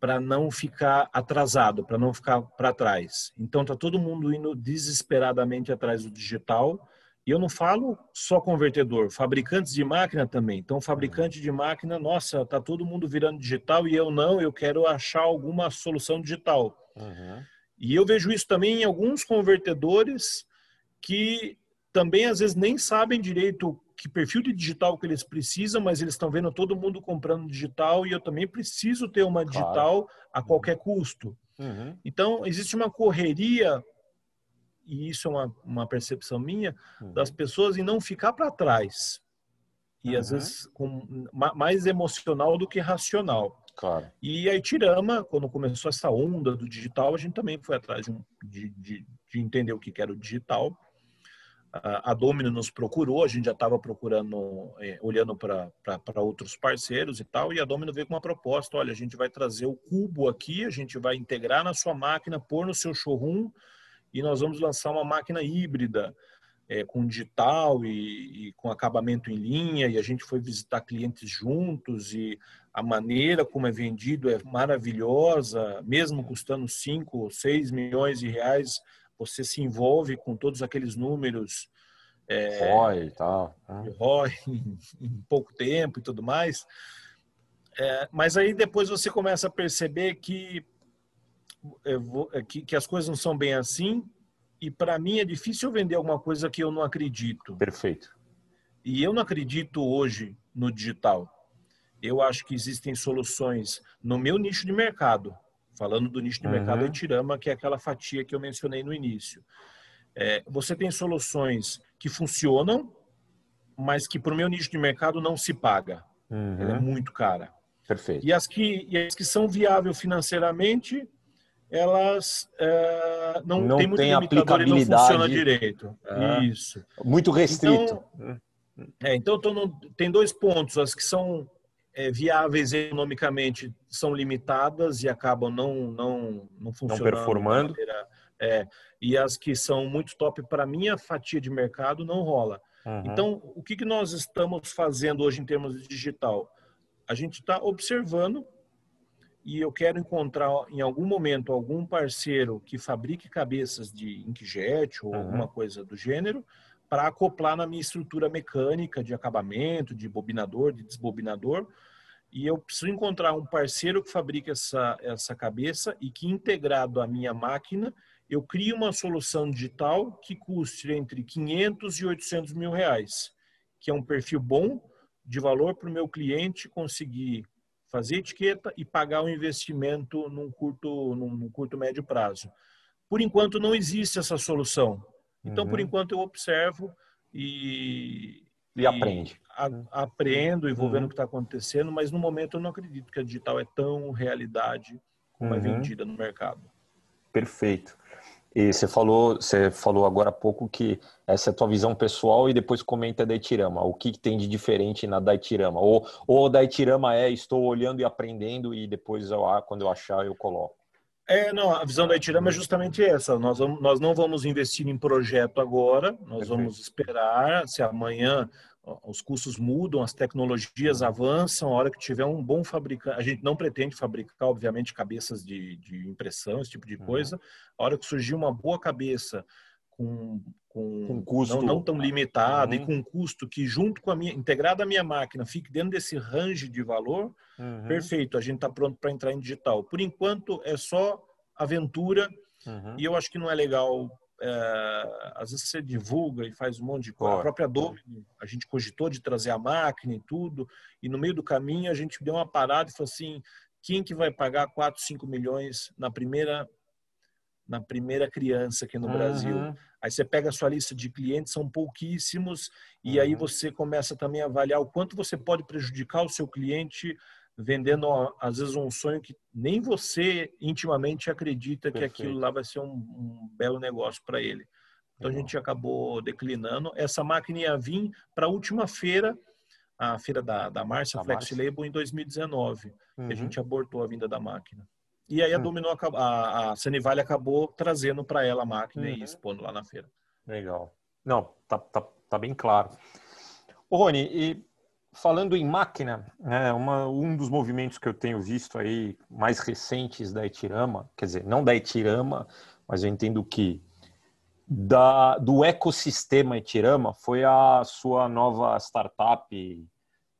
para não ficar atrasado, para não ficar para trás. Então está todo mundo indo desesperadamente atrás do digital e eu não falo só convertedor, fabricantes de máquina também. Então, fabricante de máquina, nossa, tá todo mundo virando digital e eu não, eu quero achar alguma solução digital. Uhum. E eu vejo isso também em alguns convertedores que também às vezes nem sabem direito que perfil de digital que eles precisam, mas eles estão vendo todo mundo comprando digital e eu também preciso ter uma digital claro. a qualquer custo. Uhum. Então, existe uma correria e isso é uma, uma percepção minha, uhum. das pessoas em não ficar para trás. E uhum. às vezes com, mais emocional do que racional. Claro. E a Itirama, quando começou essa onda do digital, a gente também foi atrás de, de, de, de entender o que era o digital. A Domino nos procurou, a gente já estava procurando, é, olhando para outros parceiros e tal, e a Domino veio com uma proposta: olha, a gente vai trazer o cubo aqui, a gente vai integrar na sua máquina, pôr no seu showroom, e nós vamos lançar uma máquina híbrida é, com digital e, e, com acabamento em linha e a gente foi visitar clientes juntos e a maneira como é vendido é maravilhosa, mesmo custando 5 ou 6 milhões de reais, você se envolve com todos aqueles números é, ROI e tal. Né? ROI em, em, pouco tempo e tudo mais. É, mas aí depois você começa a perceber que vou, é que, que as coisas não são bem assim e para mim é difícil vender alguma coisa que eu não acredito. Perfeito. E eu não acredito hoje no digital. Eu acho que existem soluções no meu nicho de mercado. Falando do nicho de uhum. mercado Etirama, que é aquela fatia que eu mencionei no início. É, você tem soluções que funcionam, mas que para o meu nicho de mercado não se paga. Uhum. Ela é muito cara. Perfeito. E as que, e as que são viáveis financeiramente, elas é, não, não tem muito tem aplicabilidade. e não funciona direito. É. Isso. Muito restrito. Então, é, então no, tem dois pontos. As que são é, viáveis economicamente são limitadas e acabam não, não, não funcionando. Não performando. é, e as que são muito top para minha fatia de mercado não rola. Uhum. Então, o que, que nós estamos fazendo hoje em termos de digital? A gente está observando e eu quero encontrar em algum momento algum parceiro que fabrique cabeças de inkjet ou uhum. alguma coisa do gênero para acoplar na minha estrutura mecânica de acabamento, de bobinador, de desbobinador. E eu preciso encontrar um parceiro que fabrique essa, essa cabeça e que, integrado à minha máquina, eu crie uma solução digital que custe entre 500 e 800 mil reais, que é um perfil bom de valor para o meu cliente conseguir fazer etiqueta e pagar o investimento num curto, num, num curto médio prazo. Por enquanto não existe essa solução. Então, uhum. por enquanto eu observo e e, e aprende. A, aprendo e vou uhum. vendo o que está acontecendo, mas no momento eu não acredito que a digital é tão realidade como é uhum. é vendida no mercado. Perfeito. E você falou, você falou agora há pouco que essa é a tua visão pessoal e depois comenta da Itirama. O que, tem de diferente na da Itirama? Ou, ou da Itirama é estou olhando e aprendendo e depois eu, quando eu achar eu coloco. É, não, a visão da Itirama é justamente essa. Nós, vamos, nós não vamos investir em projeto agora, nós Perfeito. vamos esperar se amanhã os custos mudam, as tecnologias avançam, a hora que tiver um bom fabricante, a gente não pretende fabricar, obviamente, cabeças de, de impressão, esse tipo de coisa, uhum. a hora que surgir uma boa cabeça com, com, com custo não, não, tão limitado uhum. e com um custo que junto com a minha integrada à minha máquina fique dentro desse range de valor, uhum. perfeito, a gente está pronto para entrar em digital. Por enquanto é só aventura uhum. e eu acho que não é legal é, às vezes você divulga e faz um monte de coisa. A própria Adobe, a gente cogitou de trazer a máquina e tudo, e no meio do caminho a gente deu uma parada e falou assim: quem que vai pagar 4, 5 milhões na primeira na primeira criança aqui no uhum. Brasil? Aí você pega a sua lista de clientes, são pouquíssimos, e uhum. aí você começa também a avaliar o quanto você pode prejudicar o seu cliente vendendo às vezes um sonho que nem você intimamente acredita Perfeito. que aquilo lá vai ser um, um belo negócio para ele. Então a gente acabou declinando. Essa máquina ia vir para a última feira, a feira da, da Márcia Flex Label em 2019. Uhum. A gente abortou a vinda da máquina. E aí a uhum. Dominó, a, a Sanivale acabou trazendo para ela a máquina uhum. e expondo lá na feira. Legal. Não, tá, tá, tá bem claro. Ô, Rony, e falando em máquina, é uma, um dos movimentos que eu tenho visto aí mais recentes da Etirama, quer dizer, não da Etirama, mas eu entendo que da, do ecossistema Etirama foi a sua nova startup,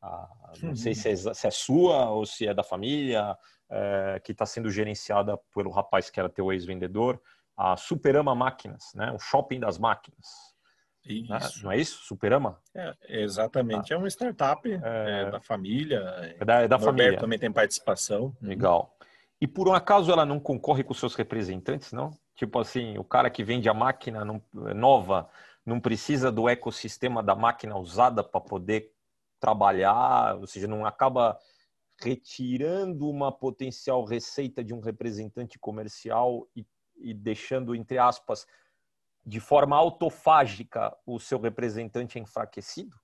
a, não sei se é, se é, sua ou se é da família, é, que está sendo gerenciada pelo rapaz que era teu ex-vendedor, a Superama Máquinas, né? o shopping das máquinas. Né? Isso. Não é isso? Superama? É, exatamente. Ah. É uma startup é... É da família. É da, é da família. também tem participação. Uhum. Legal. E por um acaso ela não concorre com seus representantes, não? Tipo assim, o cara que vende a máquina não, nova não precisa do ecossistema da máquina usada para poder trabalhar, ou seja, não acaba retirando uma potencial receita de um representante comercial e, e deixando, entre aspas, de forma autofágica o seu representante enfraquecido?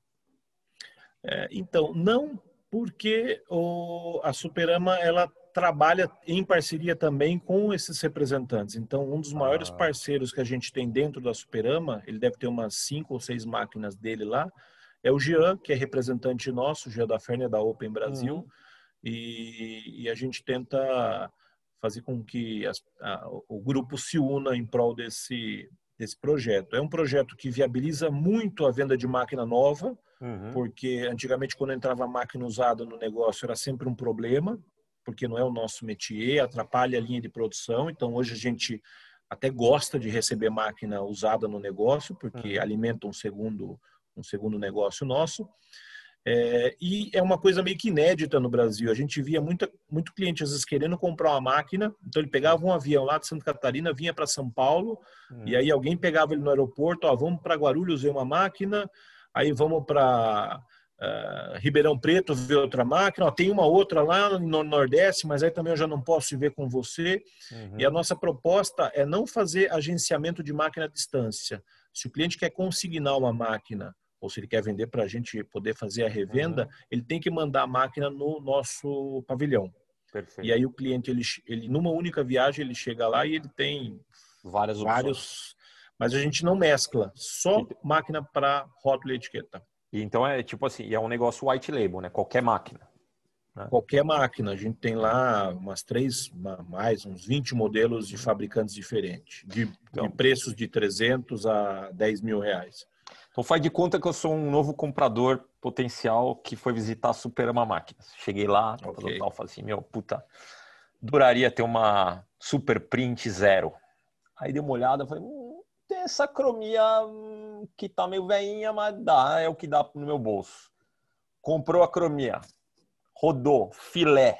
É, então, não porque o, a Superama ela trabalha em parceria também com esses representantes. Então, um dos maiores ah. parceiros que a gente tem dentro da Superama, ele deve ter umas cinco ou seis máquinas dele lá, é o Jean, que é representante nosso, o Jean da Férnia da Open Brasil, uhum. e, e, a gente tenta fazer com que as, a, o grupo se una em prol desse, desse projeto. É um projeto que viabiliza muito a venda de máquina nova, uhum. porque antigamente quando entrava máquina usada no negócio era sempre um problema, porque não é o nosso métier, atrapalha a linha de produção. Então hoje a gente até gosta de receber máquina usada no negócio, porque uhum. alimenta um segundo um segundo negócio nosso. É, e é uma coisa meio que inédita no Brasil. A gente via muita, muito cliente às vezes querendo comprar uma máquina, então ele pegava um avião lá de Santa Catarina, vinha para São Paulo, hum. e aí alguém pegava ele no aeroporto, ó, vamos para Guarulhos ver uma máquina, aí vamos para uh, é, Ribeirão Preto ver outra máquina, ó, tem uma outra lá no Nordeste, mas aí também eu já não posso ver com você. Uhum. E a nossa proposta é não fazer agenciamento de máquina à distância. Se o cliente quer consignar uma máquina ou se ele quer vender para a gente poder fazer a revenda, uhum. ele tem que mandar a máquina no nosso pavilhão. Perfeito. E aí o cliente, ele, ele numa única viagem, ele chega lá e ele tem várias vários, Mas a gente não mescla, só máquina para rótulo e etiqueta. Então é tipo assim, é um negócio white label, né? Qualquer máquina. Né? Qualquer máquina. A gente tem lá umas três, mais, uns 20 modelos de fabricantes diferentes, de, então, de preços de 300 a 10 mil reais. Então faz de conta que eu sou um novo comprador potencial que foi visitar a Superama Máquinas. Cheguei lá, okay. tal, falei assim, meu, puta, duraria ter uma Super Print zero. Aí dei uma olhada, falei, hum, tem essa cromia hum, que tá meio veinha, mas dá, é o que dá no meu bolso. Comprou a cromia, rodou, filé,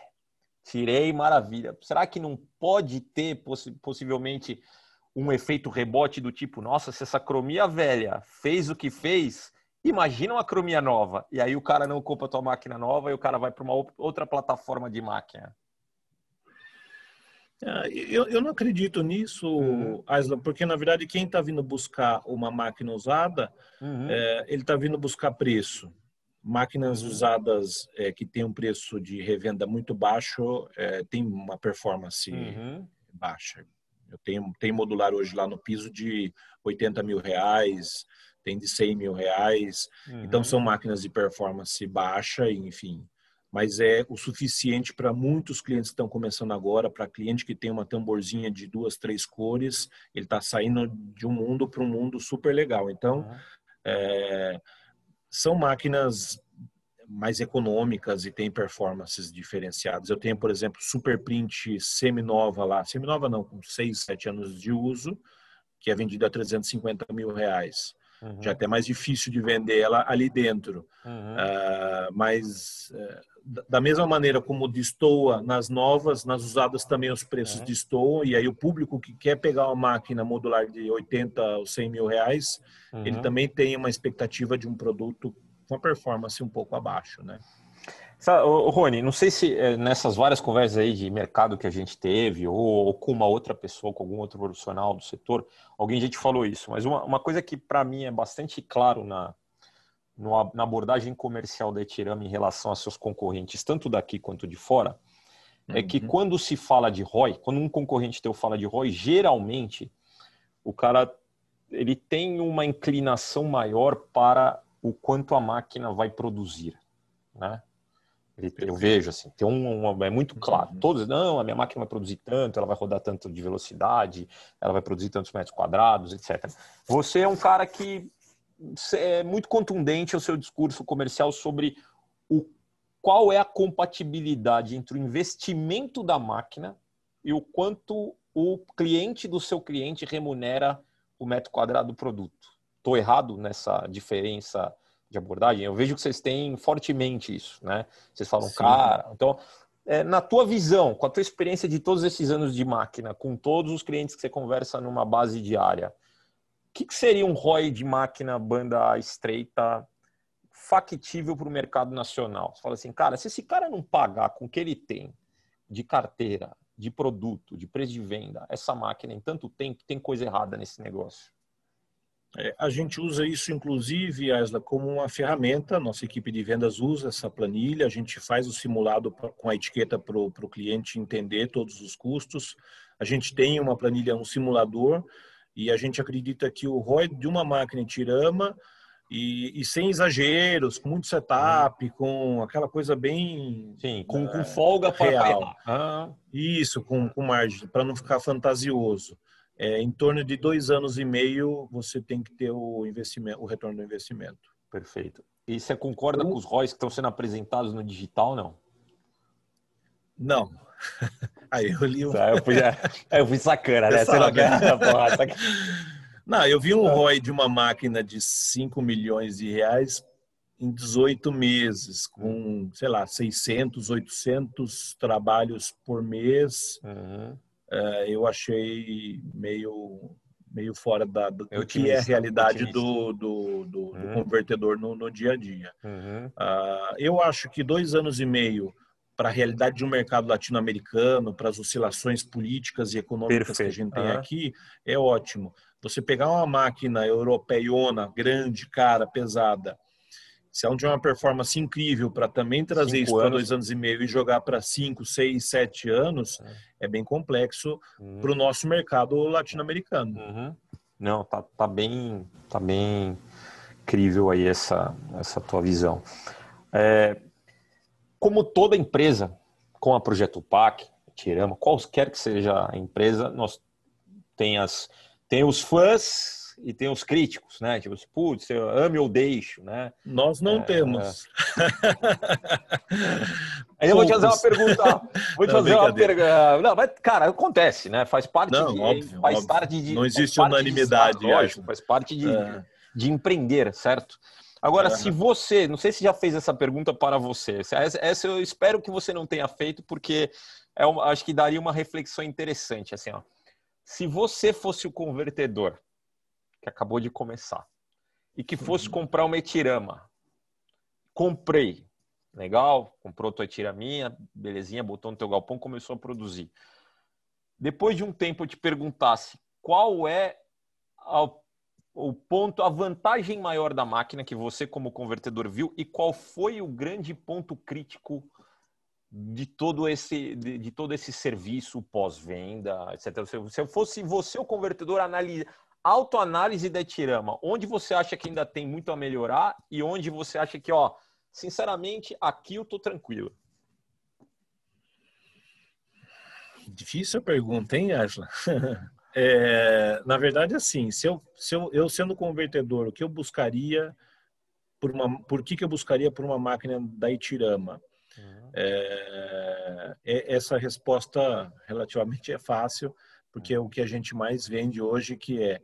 tirei, maravilha. Será que não pode ter poss possivelmente um efeito rebote do tipo, nossa, se essa cromia velha fez o que fez, imagina uma cromia nova. E aí o cara não compra a tua máquina nova e o cara vai para uma outra plataforma de máquina. É, eu, eu não acredito nisso, uhum. Porque na verdade quem está vindo buscar uma máquina usada, uhum. é, ele está vindo buscar preço. Máquinas uhum. usadas é, que têm um preço de revenda muito baixo é, tem uma performance uhum. baixa. Eu tenho, tenho modular hoje lá no piso de 80 mil reais, tem de 100 mil reais. Então uhum. são máquinas de performance baixa, enfim mas é o suficiente para muitos clientes que estão começando agora, para cliente que tem uma tamborzinha de duas, três cores, ele está saindo de um mundo para um mundo super legal. Então, uhum. é, são máquinas mais econômicas e tem performances diferenciadas. Eu tenho, por exemplo, Super Print semi-nova lá, semi-nova não, com 6, 7 anos de uso, que é vendida a 350 mil reais. Uhum. Já é até mais difícil de vender ela ali dentro. Uhum. Uh, mas uh, da mesma maneira como destoa nas novas, nas usadas também os preços é. destoam, e aí o público que quer pegar uma máquina modular de 80 ou 100 mil reais, uhum. ele também tem uma expectativa de um produto com performance um pouco abaixo, né? Ô, Rony, não sei se é, nessas várias conversas aí de mercado que a gente teve, ou, ou, com uma outra pessoa, com algum outro profissional do setor, alguém já te falou isso, mas uma, uma coisa que para mim é bastante claro na, no, na abordagem comercial da Etirama em relação a seus concorrentes, tanto daqui quanto de fora, uhum. é que uhum. quando se fala de ROI, quando um concorrente teu fala de ROI, geralmente o cara ele tem uma inclinação maior para o quanto a máquina vai produzir, né? Eu vejo assim, tem um, um, é muito claro. Uhum. Todos, não, a minha máquina vai produzir tanto, ela vai rodar tanto de velocidade, ela vai produzir tantos metros quadrados, etc. Você é um cara que é muito contundente o seu discurso comercial sobre o qual é a compatibilidade entre o investimento da máquina e o quanto o cliente do seu cliente remunera o metro quadrado do produto. Estou errado nessa diferença de abordagem? Eu vejo que vocês têm fortemente isso, né? Vocês falam, Sim. cara, então é, na tua visão, com a tua experiência de todos esses anos de máquina, com todos os clientes que você conversa numa base diária, que, que seria um ROI de máquina banda estreita factível para o mercado nacional? Você fala assim, cara, se esse cara não pagar com o que ele tem de carteira, de produto, de preço de venda, essa máquina em tanto tempo, tem coisa errada nesse negócio. É, a gente usa isso, inclusive, Asla, como uma ferramenta. Nossa equipe de vendas usa essa planilha. A gente faz o simulado com a etiqueta para o cliente entender todos os custos. A gente tem uma planilha, um simulador e a gente acredita que o ROI de uma máquina em tirama, e, e sem exageros, com muito setup, com aquela coisa bem. Sim, com, é, com folga para real. Ah. Isso, com, com margem, para não ficar fantasioso. É, em torno de dois anos e meio você tem que ter o investimento, o retorno do investimento. Perfeito. E você concorda com os ROIs que estão sendo apresentados no digital, não? Não. Aí eu li um... Tá, eu, fui, eu fui sacana, né? Você, não quer... Porra, sac... Não, eu vi um ROI de uma máquina de 5 milhões de reais em 18 meses, com, sei lá, 600, 800 trabalhos por mês. Uhum. Uh, eu achei meio meio fora da, do, do que é a realidade do, do, do, uhum. do, convertedor no, no, dia a dia. Uhum. Uh, eu acho que dois anos e meio para a realidade de um mercado latino-americano, para as oscilações políticas e econômicas Perfeito. que a gente tem uhum. aqui, é ótimo. Você pegar uma máquina europeiona, grande, cara, pesada, se é onde é uma performance incrível para também trazer cinco isso para dois anos e meio e jogar para cinco, seis, sete anos, é, é bem complexo uhum. para o nosso mercado latino-americano. Uhum. Não, tá, tá bem, tá bem incrível aí essa, essa tua visão. É, como toda empresa, com a Projeto PAC, Tirama, qualquer que seja a empresa, nós tem, as, tem os fãs e tem os críticos, né? Tipo, putz, eu ame ou deixo, né? Nós não é, temos. Aí eu vou te fazer uma pergunta. Vou te não, fazer uma pergunta. Não, mas, cara, acontece, né? Faz parte não, de. Óbvio, faz óbvio. parte de. Não existe unanimidade. De lógico, faz parte de, é. de empreender, certo? Agora, se você, não sei se já fez essa pergunta para você, essa eu espero que você não tenha feito, porque é uma, acho que daria uma reflexão interessante, assim, ó. Se você fosse o convertedor, que acabou de começar, e que fosse comprar uma Etirama. Comprei. Legal, comprou tua Etiraminha, belezinha, botou no teu galpão, começou a produzir. Depois de um tempo eu te perguntasse qual é a, o ponto, a vantagem maior da máquina que você como convertedor viu e qual foi o grande ponto crítico de todo esse de, de todo esse serviço pós-venda, etc. Se eu fosse você o convertedor, analisa, autoanálise da Etirama, onde você acha que ainda tem muito a melhorar e onde você acha que, ó, sinceramente, aqui eu tô tranquilo? Difícil a pergunta, hein, Asla? é, na verdade, assim, se eu, se eu, eu sendo convertedor, o que eu buscaria por uma, por que, que eu buscaria por uma máquina da Itirama? Uhum. É, é, essa resposta relativamente é fácil porque o que a gente mais vende hoje que é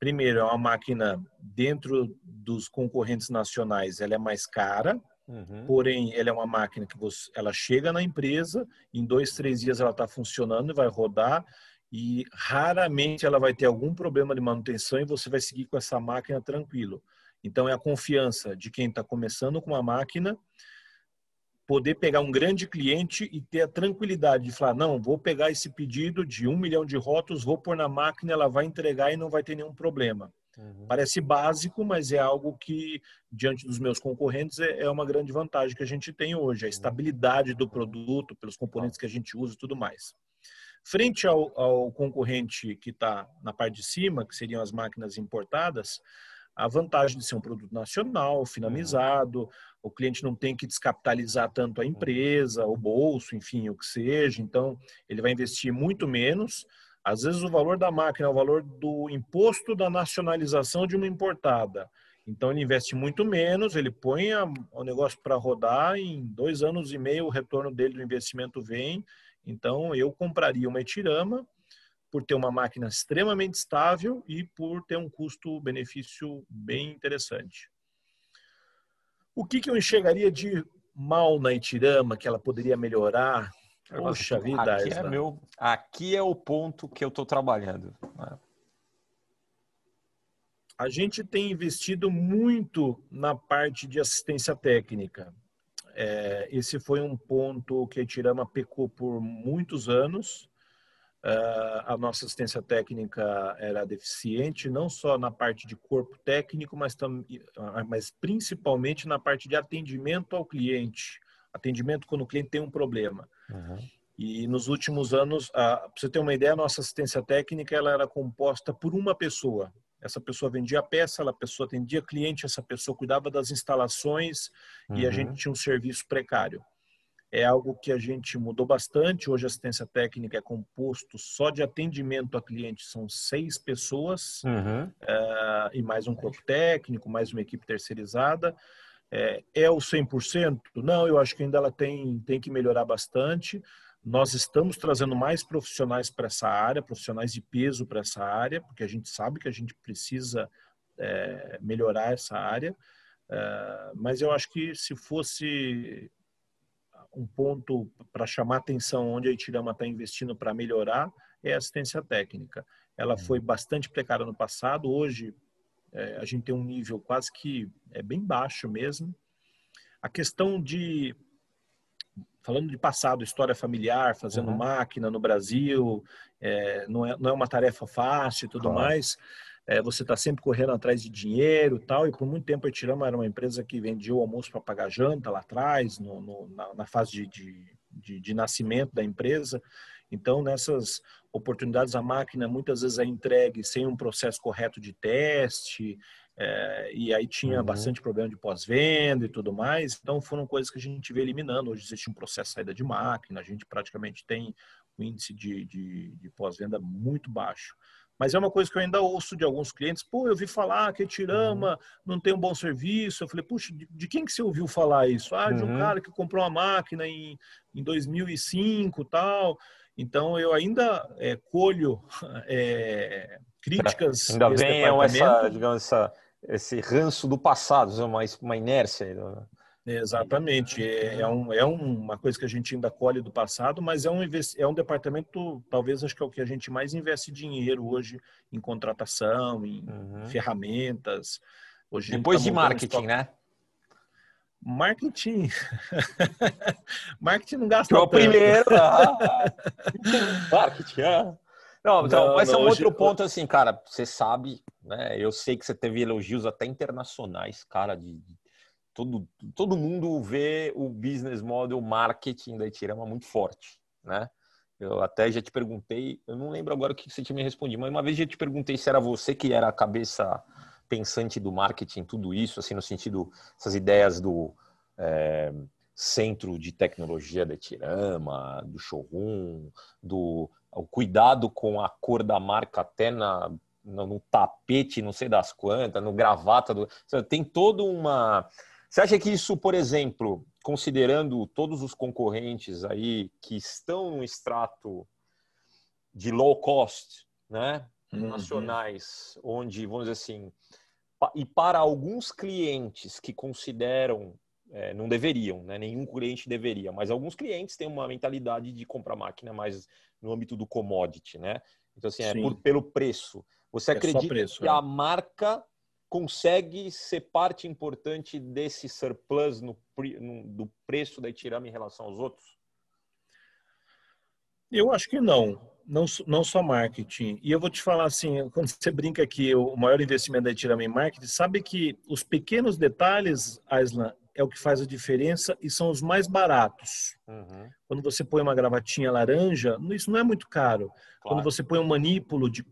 primeiro é uma máquina dentro dos concorrentes nacionais ela é mais cara uhum. porém ela é uma máquina que você, ela chega na empresa em dois três dias ela está funcionando e vai rodar e raramente ela vai ter algum problema de manutenção e você vai seguir com essa máquina tranquilo então é a confiança de quem está começando com uma máquina poder pegar um grande cliente e ter a tranquilidade de falar, não, vou pegar esse pedido de um milhão de rótulos, vou pôr na máquina, ela vai entregar e não vai ter nenhum problema. Uhum. Parece básico, mas é algo que, diante dos meus concorrentes, é, é uma grande vantagem que a gente tem hoje, a uhum. estabilidade do produto, pelos componentes que a gente usa e tudo mais. Frente ao, ao concorrente que está na parte de cima, que seriam as máquinas importadas, a vantagem de ser um produto nacional, finalizado, o cliente não tem que descapitalizar tanto a empresa, o bolso, enfim, o que seja, então ele vai investir muito menos. Às vezes o valor da máquina é o valor do imposto da nacionalização de uma importada. Então ele investe muito menos, ele põe o negócio para rodar, em dois anos e meio o retorno dele do investimento vem. Então eu compraria uma Etirama, por ter uma máquina extremamente estável e por ter um custo-benefício bem interessante. O que, que eu enxergaria de mal na Itirama que ela poderia melhorar? Poxa vida, aqui é, meu, aqui é o ponto que eu estou trabalhando. Né? A gente tem investido muito na parte de assistência técnica. É, esse foi um ponto que a Itirama pecou por muitos anos a nossa assistência técnica era deficiente, não só na parte de corpo técnico, mas, tam, ah, mas principalmente na parte de atendimento ao cliente. Atendimento quando o cliente tem um problema. Uhum. E nos últimos anos, para você ter uma ideia, a nossa assistência técnica ela era composta por uma pessoa. Essa pessoa vendia a peça, a pessoa atendia cliente, essa pessoa cuidava das instalações uhum. e a gente tinha um serviço precário é algo que a gente mudou bastante. Hoje a assistência técnica é composto só de atendimento a cliente, são seis pessoas uhum. uh, e mais um corpo técnico, mais uma equipe terceirizada. É, é o 100%? Não, eu acho que ainda ela tem, tem que melhorar bastante. Nós estamos trazendo mais profissionais para essa área, profissionais de peso para essa área, porque a gente sabe que a gente precisa é, melhorar essa área. Uh, mas eu acho que se fosse um ponto para chamar atenção onde a Itirama está investindo para melhorar é a assistência técnica. Ela foi uhum. bastante precária no passado, hoje é, a gente tem um nível quase que é bem baixo mesmo. A questão de falando de passado, história familiar, fazendo uhum. máquina no Brasil, é, não, é, não é uma tarefa fácil e tudo claro. mais é, você está sempre correndo atrás de dinheiro tal, e por muito tempo a Itirama era uma empresa que vendia o almoço para pagar janta lá atrás, no, no, na, na, fase de, de, de, de, nascimento da empresa. Então, nessas oportunidades, a máquina muitas vezes é entregue sem um processo correto de teste, é, e aí tinha uhum. bastante problema de pós-venda e tudo mais. Então foram coisas que a gente veio eliminando. Hoje existe um processo de saída de máquina, a gente praticamente tem um índice de, de, de pós-venda muito baixo. Mas é uma coisa que eu ainda ouço de alguns clientes. Pô, eu vi falar que a Tirama uhum. não tem um bom serviço. Eu falei, puxa, de, de quem que você ouviu falar isso? Ah, de um uhum. cara que comprou uma máquina em, em 2005 tal. Então, eu ainda é, colho é, críticas. Ainda vem essa, digamos, essa, esse ranço do passado, uma, uma inércia. Exatamente. É, é, um, é uma coisa que a gente ainda colhe do passado, mas é um, é um departamento, talvez acho que é o que a gente mais investe dinheiro hoje em contratação, em uhum. ferramentas. Hoje Depois tá de marketing, né? Marketing. marketing não gasta. É o primeiro. Ah. marketing, ah. Não, então, não, mas é um hoje... outro ponto assim, cara. Você sabe, né? Eu sei que você teve elogios até internacionais, cara, de todo, todo mundo vê o business model marketing da Itirama muito forte, né? Eu até já te perguntei, eu não lembro agora o que você tinha me respondido, mas uma vez já te perguntei se era você que era a cabeça pensante do marketing, tudo isso, assim, no sentido, essas ideias do é, centro de tecnologia da Itirama, do showroom, do o cuidado com a cor da marca até na, no, tapete, não sei das quantas, no gravata, do, tem toda uma você acha que isso, por exemplo, considerando todos os concorrentes aí que estão no extrato de low cost, né, uhum. nacionais, onde, vamos dizer assim, e para alguns clientes que consideram, é, não deveriam, né, nenhum cliente deveria, mas alguns clientes têm uma mentalidade de comprar máquina mais no âmbito do commodity, né? Então, assim, é por, pelo preço. Você é acredita preço, que é. a marca consegue ser parte importante desse surplus no, no, do preço da Itirama em relação aos outros? Eu acho que não. não. Não só marketing. E eu vou te falar assim, quando você brinca que o maior investimento da Itirama em marketing, sabe que os pequenos detalhes, Aislan, é o que faz a diferença e são os mais baratos. Uhum. Quando você põe uma gravatinha laranja, isso não é muito caro. Claro. Quando você põe um manípulo de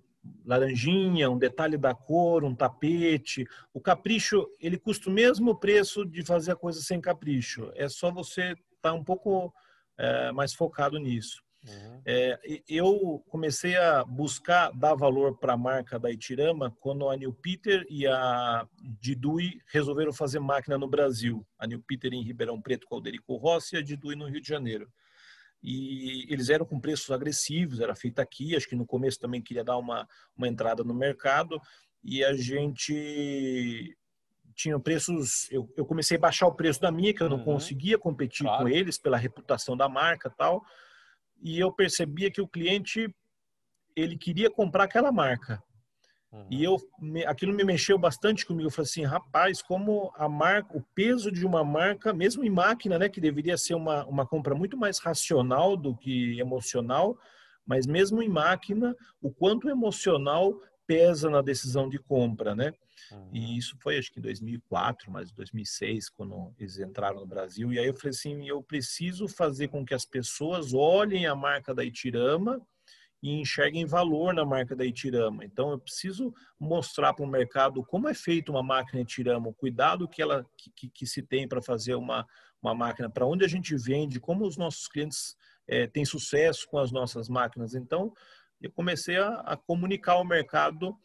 laranjinha, um detalhe da cor, um tapete. O capricho, ele custa o mesmo preço de fazer a coisa sem capricho. É só você estar tá um pouco é, mais focado nisso. Uhum. É, eu comecei a buscar dar valor para a marca da Itirama quando a New Peter e a Didui resolveram fazer máquina no Brasil. A New Peter em Ribeirão Preto com Alderico Rossi e a Didui no Rio de Janeiro e eles eram com preços agressivos, era feita aqui, acho que no começo também queria dar uma, uma entrada no mercado, e a gente tinha preços, eu, eu comecei a baixar o preço da minha, que eu não uhum. conseguia competir claro. com eles pela reputação da marca tal, e eu percebia que o cliente, ele queria comprar aquela marca, Uhum. E eu, aquilo me mexeu bastante comigo. Eu falei assim, rapaz, como a marca, o peso de uma marca, mesmo em máquina, né, que deveria ser uma, uma compra muito mais racional do que emocional, mas mesmo em máquina, o quanto emocional pesa na decisão de compra, né? Uhum. E isso foi, acho que em 2004, mas 2006, quando eles entraram no Brasil. E aí eu falei assim, eu preciso fazer com que as pessoas olhem a marca da Itirama e enxerguem valor na marca da Itirama. Então, eu preciso mostrar para o mercado como é feita uma máquina Itirama, o cuidado que, ela, que, que se tem para fazer uma, uma máquina, para onde a gente vende, como os nossos clientes é, têm sucesso com as nossas máquinas. Então, eu comecei a, a comunicar ao mercado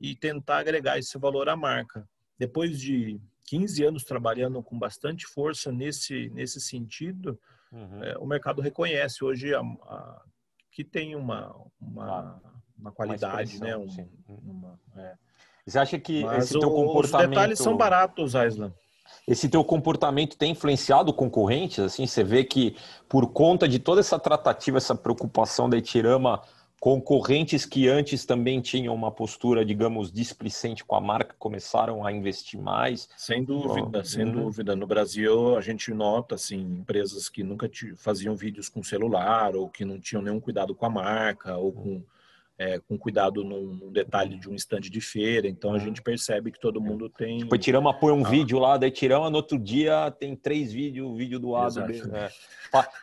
e tentar agregar esse valor à marca. Depois de 15 anos trabalhando com bastante força nesse, nesse sentido, uhum. é, o mercado reconhece hoje a, a que tem uma, uma, uma qualidade, uma né? Um, uma, é. Você acha que Mas esse teu comportamento... Os detalhes são baratos, Aislan. Esse teu comportamento tem influenciado concorrentes? Assim, você vê que por conta de toda essa tratativa, essa preocupação da Itirama Concorrentes que antes também tinham uma postura, digamos, displicente com a marca, começaram a investir mais? Sem dúvida, oh, sem uhum. dúvida. No Brasil, a gente nota, assim, empresas que nunca faziam vídeos com celular, ou que não tinham nenhum cuidado com a marca, ou com, é, com cuidado num, detalhe de um estande de feira. Então, a gente percebe que todo mundo tem... Tipo, Tirama põe um ah. vídeo lá, daí Tirama, no outro dia, tem três vídeos, vídeo do A, do B. Né?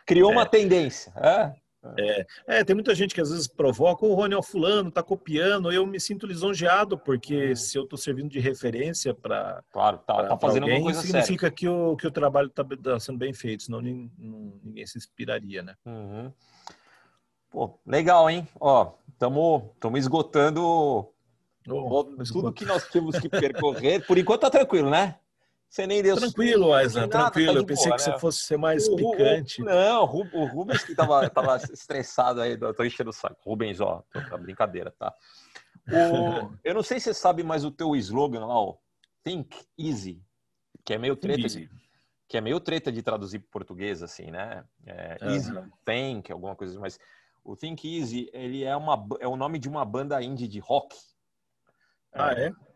Criou uma é. tendência, é? É, é, tem muita gente que às vezes provoca, o Rony o fulano, tá copiando, eu me sinto lisonjeado, porque hum. se eu tô servindo de referência para Claro, tá, pra, tá fazendo alguém, coisa significa que o, que o trabalho tá, tá sendo bem feito, senão ninguém, ninguém se inspiraria, né? Uhum. Pô, legal, hein? Ó, estamos esgotando oh, tudo que nós tínhamos que percorrer. Por enquanto tá tranquilo, né? Você nem deu Tranquilo, Aislan, tranquilo. Tá eu pensei boa, que né? você fosse ser mais o, picante. O, não, o Rubens que tava, tava estressado aí, tô enchendo o saco. Rubens, ó, tá brincadeira, tá? Eu não sei se você sabe, mas o teu slogan lá, ó, Think Easy, que é meio treta de, que é meio treta de traduzir para português, assim, né? É, uhum. Easy Think, alguma coisa assim, mas o Think Easy, ele é, uma, é o nome de uma banda indie de rock. Ah, é? É.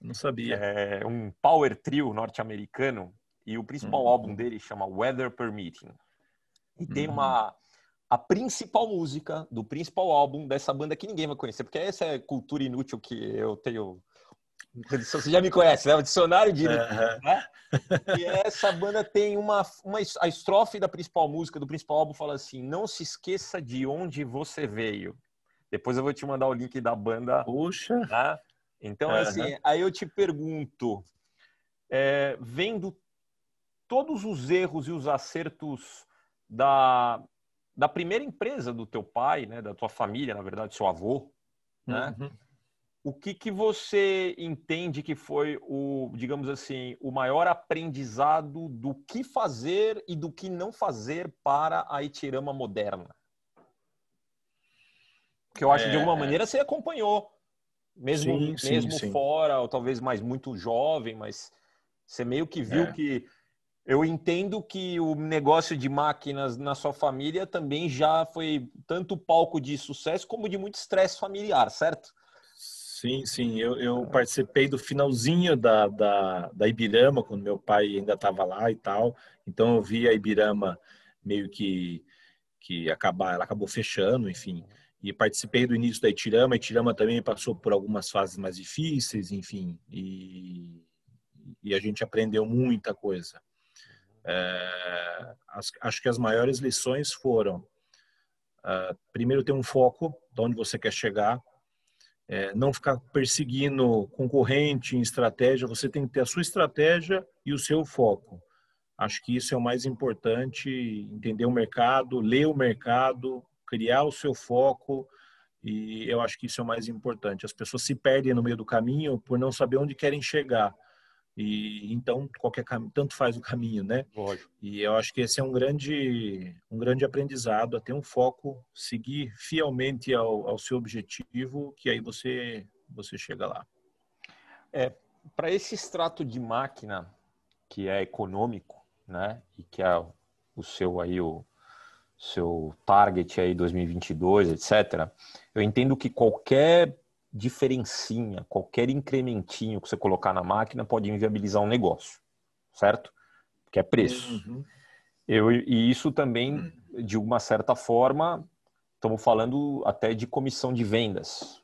Não sabia. É um power trio norte-americano e o principal uhum. álbum dele chama Weather Permitting. E tem uhum. uma a principal música do principal álbum dessa banda que ninguém vai conhecer, porque essa é cultura inútil que eu tenho. Você já me conhece, né? O dicionário de. Uhum. Né? E essa banda tem uma, uma. A estrofe da principal música, do principal álbum, fala assim: Não se esqueça de onde você veio. Depois eu vou te mandar o link da banda. Puxa! Né? Então, uhum. assim, aí eu te pergunto, é, vendo todos os erros e os acertos da, da primeira empresa do teu pai, né, da tua família, na verdade, seu avô, né? Uhum. O que, que você entende que foi o, digamos assim, o maior aprendizado do que fazer e do que não fazer para a Itirama moderna? Porque eu acho que de alguma é. maneira você acompanhou mesmo, sim, sim, mesmo sim. fora, ou talvez mais muito jovem, mas você meio que viu é. que eu entendo que o negócio de máquinas na sua família também já foi tanto palco de sucesso como de muito estresse familiar, certo? Sim, sim. Eu, eu participei do finalzinho da, da, da Ibirama, quando meu pai ainda estava lá e tal. Então eu vi a Ibirama meio que, que acabar, ela acabou fechando, enfim e participei do início da Itirama. A Itirama também passou por algumas fases mais difíceis, enfim, e, e a gente aprendeu muita coisa. É, as, acho que as maiores lições foram, uh, primeiro, ter um foco de onde você quer chegar, é, não ficar perseguindo concorrente em estratégia, você tem que ter a sua estratégia e o seu foco. Acho que isso é o mais importante, entender o mercado, ler o mercado, criar o seu foco e eu acho que isso é o mais importante. As pessoas se perdem no meio do caminho por não saber onde querem chegar. E então qualquer caminho, tanto faz o caminho, né? Lógico. E eu acho que esse é um grande, um grande aprendizado, a ter um foco, seguir fielmente ao, ao seu objetivo, que aí você você chega lá. É, para esse extrato de máquina que é econômico, né? E que é o seu aí o seu target aí 2022, etc. Eu entendo que qualquer diferencinha, qualquer incrementinho que você colocar na máquina pode inviabilizar um negócio, certo? Que é preço. Uhum. Eu, e isso também, de uma certa forma, estamos falando até de comissão de vendas,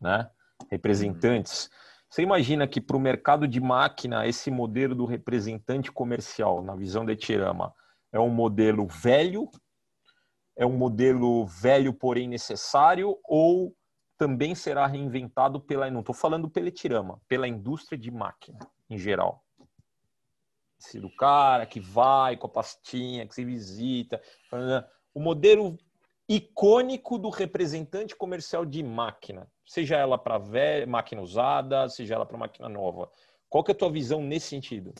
né? Representantes. Uhum. Você imagina que para o mercado de máquina, esse modelo do representante comercial, na visão da Etirama, é um modelo velho é um modelo velho, porém necessário, ou também será reinventado pela, não estou falando pela Etirama, pela indústria de máquina em geral? Se do cara que vai com a pastinha, que se visita, o modelo icônico do representante comercial de máquina, seja ela para máquina usada, seja ela para máquina nova. Qual que é a tua visão nesse sentido?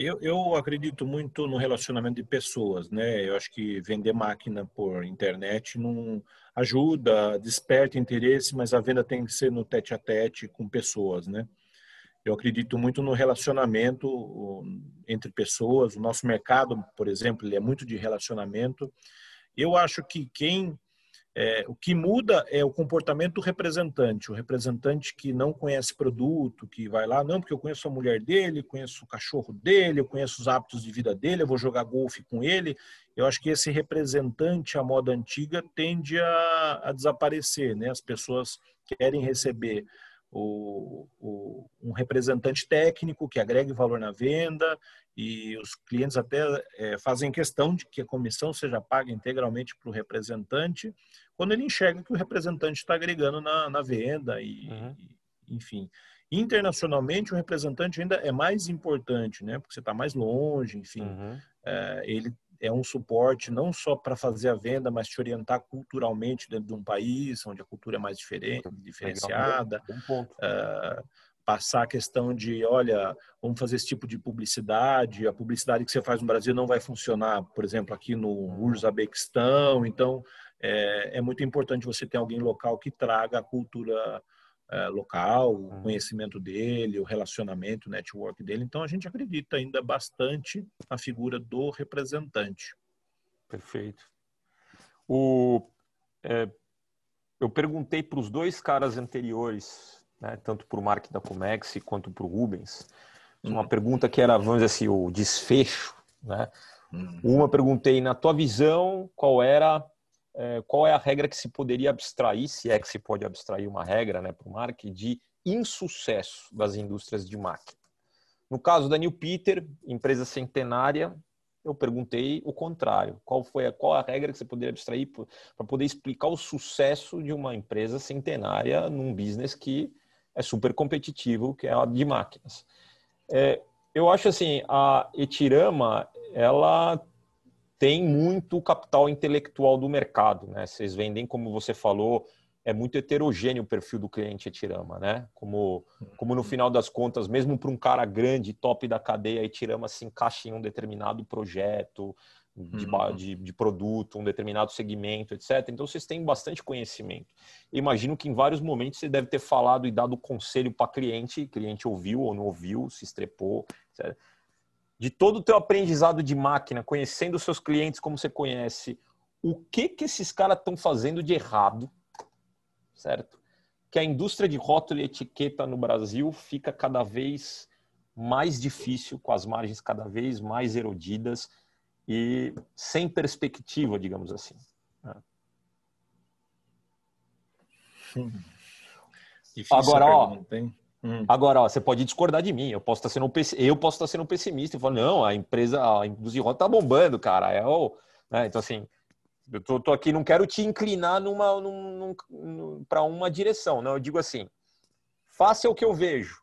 Eu, eu acredito muito no relacionamento de pessoas, né? Eu acho que vender máquina por internet não ajuda, desperta interesse, mas a venda tem que ser no tete a tete com pessoas, né? Eu acredito muito no relacionamento entre pessoas. O nosso mercado, por exemplo, ele é muito de relacionamento. Eu acho que quem é, o que muda é o comportamento do representante, o representante que não conhece produto, que vai lá, não, porque eu conheço a mulher dele, conheço o cachorro dele, eu conheço os hábitos de vida dele, eu vou jogar golfe com ele. Eu acho que esse representante, a moda antiga, tende a, a desaparecer, né? As pessoas querem receber o, o, um representante técnico que agregue valor na venda e os clientes até é, fazem questão de que a comissão seja paga integralmente para o representante quando ele enxerga que o representante está agregando na, na venda e, uhum. e, enfim. Internacionalmente, o representante ainda é mais importante, né? Porque você está mais longe, enfim. Uhum. É, ele é um suporte não só para fazer a venda, mas te orientar culturalmente dentro de um país onde a cultura é mais diferente, diferenciada. Uh, passar a questão de, olha, vamos fazer esse tipo de publicidade, a publicidade que você faz no Brasil não vai funcionar, por exemplo, aqui no uhum. Urzabequistão. Então, é, é muito importante você ter alguém local que traga a cultura é, local, o uhum. conhecimento dele, o relacionamento, o network dele. Então, a gente acredita ainda bastante na figura do representante. Perfeito. O, é, eu perguntei para os dois caras anteriores, né, tanto para o Mark da Comex quanto para o Rubens, uma uhum. pergunta que era, vamos dizer assim, o desfecho. Né? Uhum. Uma perguntei, na tua visão, qual era qual é a regra que se poderia abstrair, se é que se pode abstrair uma regra né, para o Mark, de insucesso das indústrias de máquina. No caso da New Peter, empresa centenária, eu perguntei o contrário. Qual foi a, qual a regra que você poderia abstrair para poder explicar o sucesso de uma empresa centenária num business que é super competitivo, que é a de máquinas? É, eu acho assim, a Etirama, ela tem muito capital intelectual do mercado, né? Vocês vendem, como você falou, é muito heterogêneo o perfil do cliente Etirama, né? Como, como no final das contas, mesmo para um cara grande, top da cadeia, Etirama se encaixa em um determinado projeto de, uhum. de, de, produto, um determinado segmento, etc. Então, vocês têm bastante conhecimento. Imagino que em vários momentos você deve ter falado e dado conselho para cliente, cliente ouviu ou não ouviu, se estrepou, etc de todo o teu aprendizado de máquina, conhecendo os seus clientes como você conhece, o que que esses caras estão fazendo de errado, certo? Que a indústria de rótulo e etiqueta no Brasil fica cada vez mais difícil, com as margens cada vez mais erodidas e sem perspectiva, digamos assim. Né? Agora, ó, Hum. Agora, ó, você pode discordar de mim. Eu posso estar sendo eu posso estar sendo pessimista e falar não, a empresa, a indústria de tá bombando, cara. É o, né? Então assim, eu tô, tô, aqui, não quero te inclinar numa, num, num, para uma direção. Não, eu digo assim, faça o que eu vejo.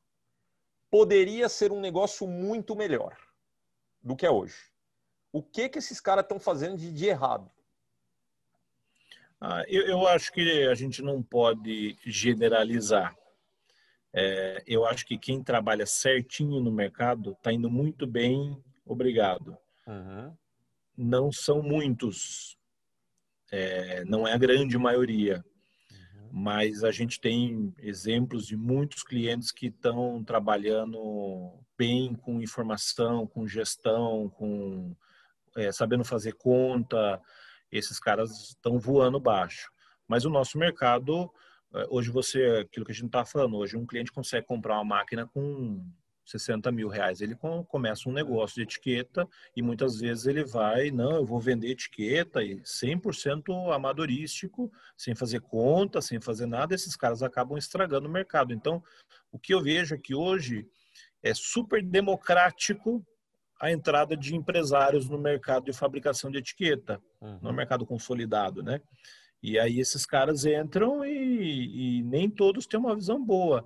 Poderia ser um negócio muito melhor do que é hoje. O que que esses caras estão fazendo de, de errado? Ah, eu, eu acho que a gente não pode generalizar é, eu acho que quem trabalha certinho no mercado está indo muito bem, obrigado. Uhum. Não são muitos, é, não é a grande maioria, uhum. mas a gente tem exemplos de muitos clientes que estão trabalhando bem com informação, com gestão, com é, sabendo fazer conta. Esses caras estão voando baixo. Mas o nosso mercado hoje você, aquilo que a gente está falando, hoje um cliente consegue comprar uma máquina com 60 mil reais. Ele começa um negócio de etiqueta e muitas vezes ele vai, não, eu vou vender etiqueta e 100% amadorístico, sem fazer conta, sem fazer nada, esses caras acabam estragando o mercado. Então, o que eu vejo é que hoje é super democrático a entrada de empresários no mercado de fabricação de etiqueta, uhum. no mercado consolidado, né? E aí esses caras entram e, e nem todos têm uma visão boa.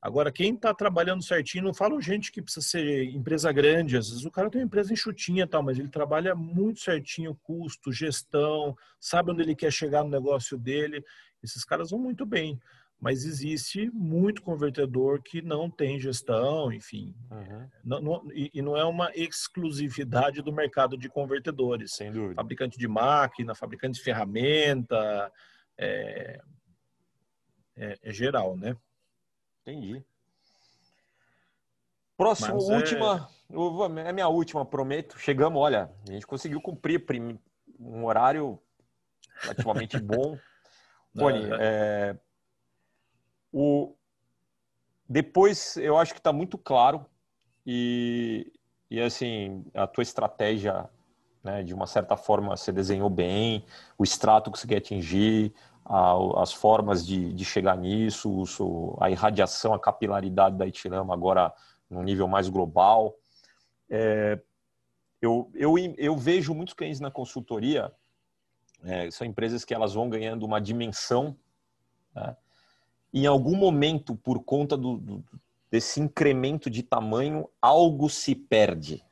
Agora, quem está trabalhando certinho, não falo gente que precisa ser empresa grande, às vezes o cara tem uma empresa enxutinha tal, mas ele trabalha muito certinho, custo, gestão, sabe onde ele quer chegar no negócio dele. Esses caras vão muito bem mas existe muito convertedor que não tem gestão, enfim. Uhum. Não, não, e, e, não é uma exclusividade do mercado de convertedores. Sem dúvida. Fabricante de máquina, fabricante de ferramenta, é, é, é geral, né? Entendi. Próximo, Mas é última, é... é minha última, prometo. Chegamos, olha, a gente conseguiu cumprir um horário relativamente bom. Tony, é, o... Depois, eu acho que está muito claro e, e, assim, a tua estratégia, né, de uma certa forma, você desenhou bem, o extrato que você quer atingir, a, as formas de, de chegar nisso, a irradiação, a capilaridade da Itirama agora num nível mais global. É, eu, eu, eu vejo muitos clientes na consultoria, é, são empresas que elas vão ganhando uma dimensão, né? Em algum momento, por conta do, do, desse incremento de tamanho, algo se perde.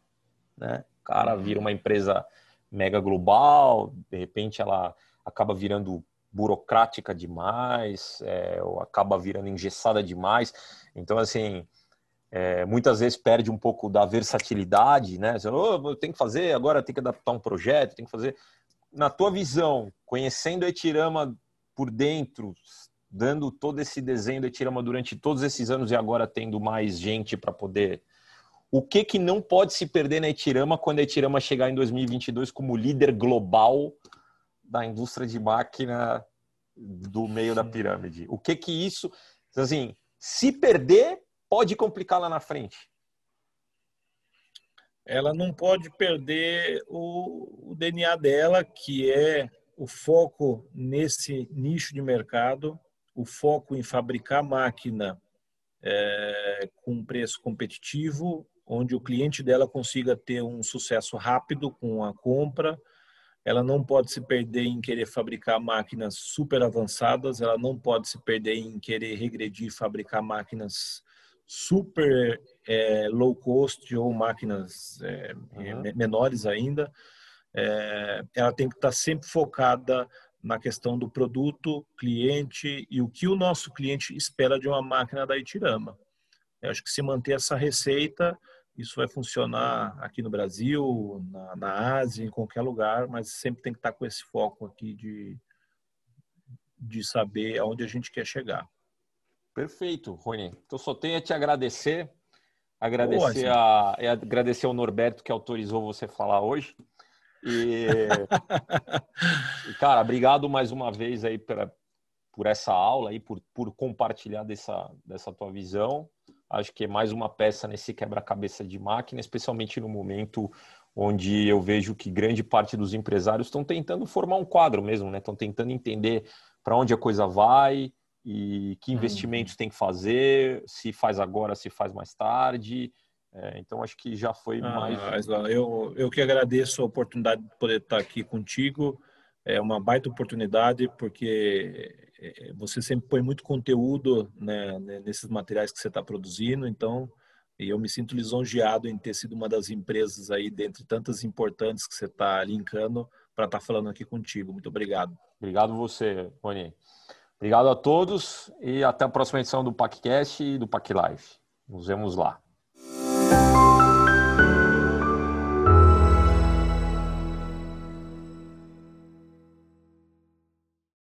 Né? O cara vira uma empresa mega global, de repente ela acaba virando burocrática demais, é, ou acaba virando engessada demais. Então, assim, é, muitas vezes perde um pouco da versatilidade, né? Você, oh, tem que fazer, agora tem que adaptar um projeto, tem que fazer. Na tua visão, conhecendo a Etirama por dentro, dando todo esse desenho da Etirama durante todos esses anos e agora tendo mais gente para poder. O que que não pode se perder na Etirama quando a Etirama chegar em 2022 como líder global da indústria de máquina do meio da pirâmide. O que que isso, assim, se perder, pode complicar lá na frente? Ela não pode perder o, o DNA dela, que é o foco nesse nicho de mercado, o foco em fabricar máquina é, com preço competitivo, onde o cliente dela consiga ter um sucesso rápido com a compra, ela não pode se perder em querer fabricar máquinas super avançadas, ela não pode se perder em querer regredir fabricar máquinas super é, low cost ou máquinas é, uhum. menores ainda. É, ela tem que estar sempre focada na questão do produto, cliente e o que o nosso cliente espera de uma máquina da Itirama. Eu acho que se manter essa receita, isso vai funcionar aqui no Brasil, na, na Ásia, em qualquer lugar, mas sempre tem que estar com esse foco aqui de, de saber aonde a gente quer chegar. Perfeito, Rony. Então só tenho a te agradecer, agradecer, a, é agradecer ao Norberto que autorizou você falar hoje. E, e cara, obrigado mais uma vez aí pra, por essa aula aí, por, por compartilhar dessa, dessa tua visão. Acho que é mais uma peça nesse quebra-cabeça de máquina, especialmente no momento onde eu vejo que grande parte dos empresários estão tentando formar um quadro mesmo, né? Estão tentando entender para onde a coisa vai e que investimentos uhum. tem que fazer, se faz agora, se faz mais tarde. É, então acho que já foi ah, mais. Eu, eu que agradeço a oportunidade de poder estar aqui contigo. É uma baita oportunidade, porque é, você sempre põe muito conteúdo né, nesses materiais que você está produzindo, então eu me sinto lisonjeado em ter sido uma das empresas aí, dentre tantas importantes que você está linkando, para estar tá falando aqui contigo. Muito obrigado. Obrigado você, Rony. Obrigado a todos e até a próxima edição do PacCast e do PacLive. Nos vemos lá.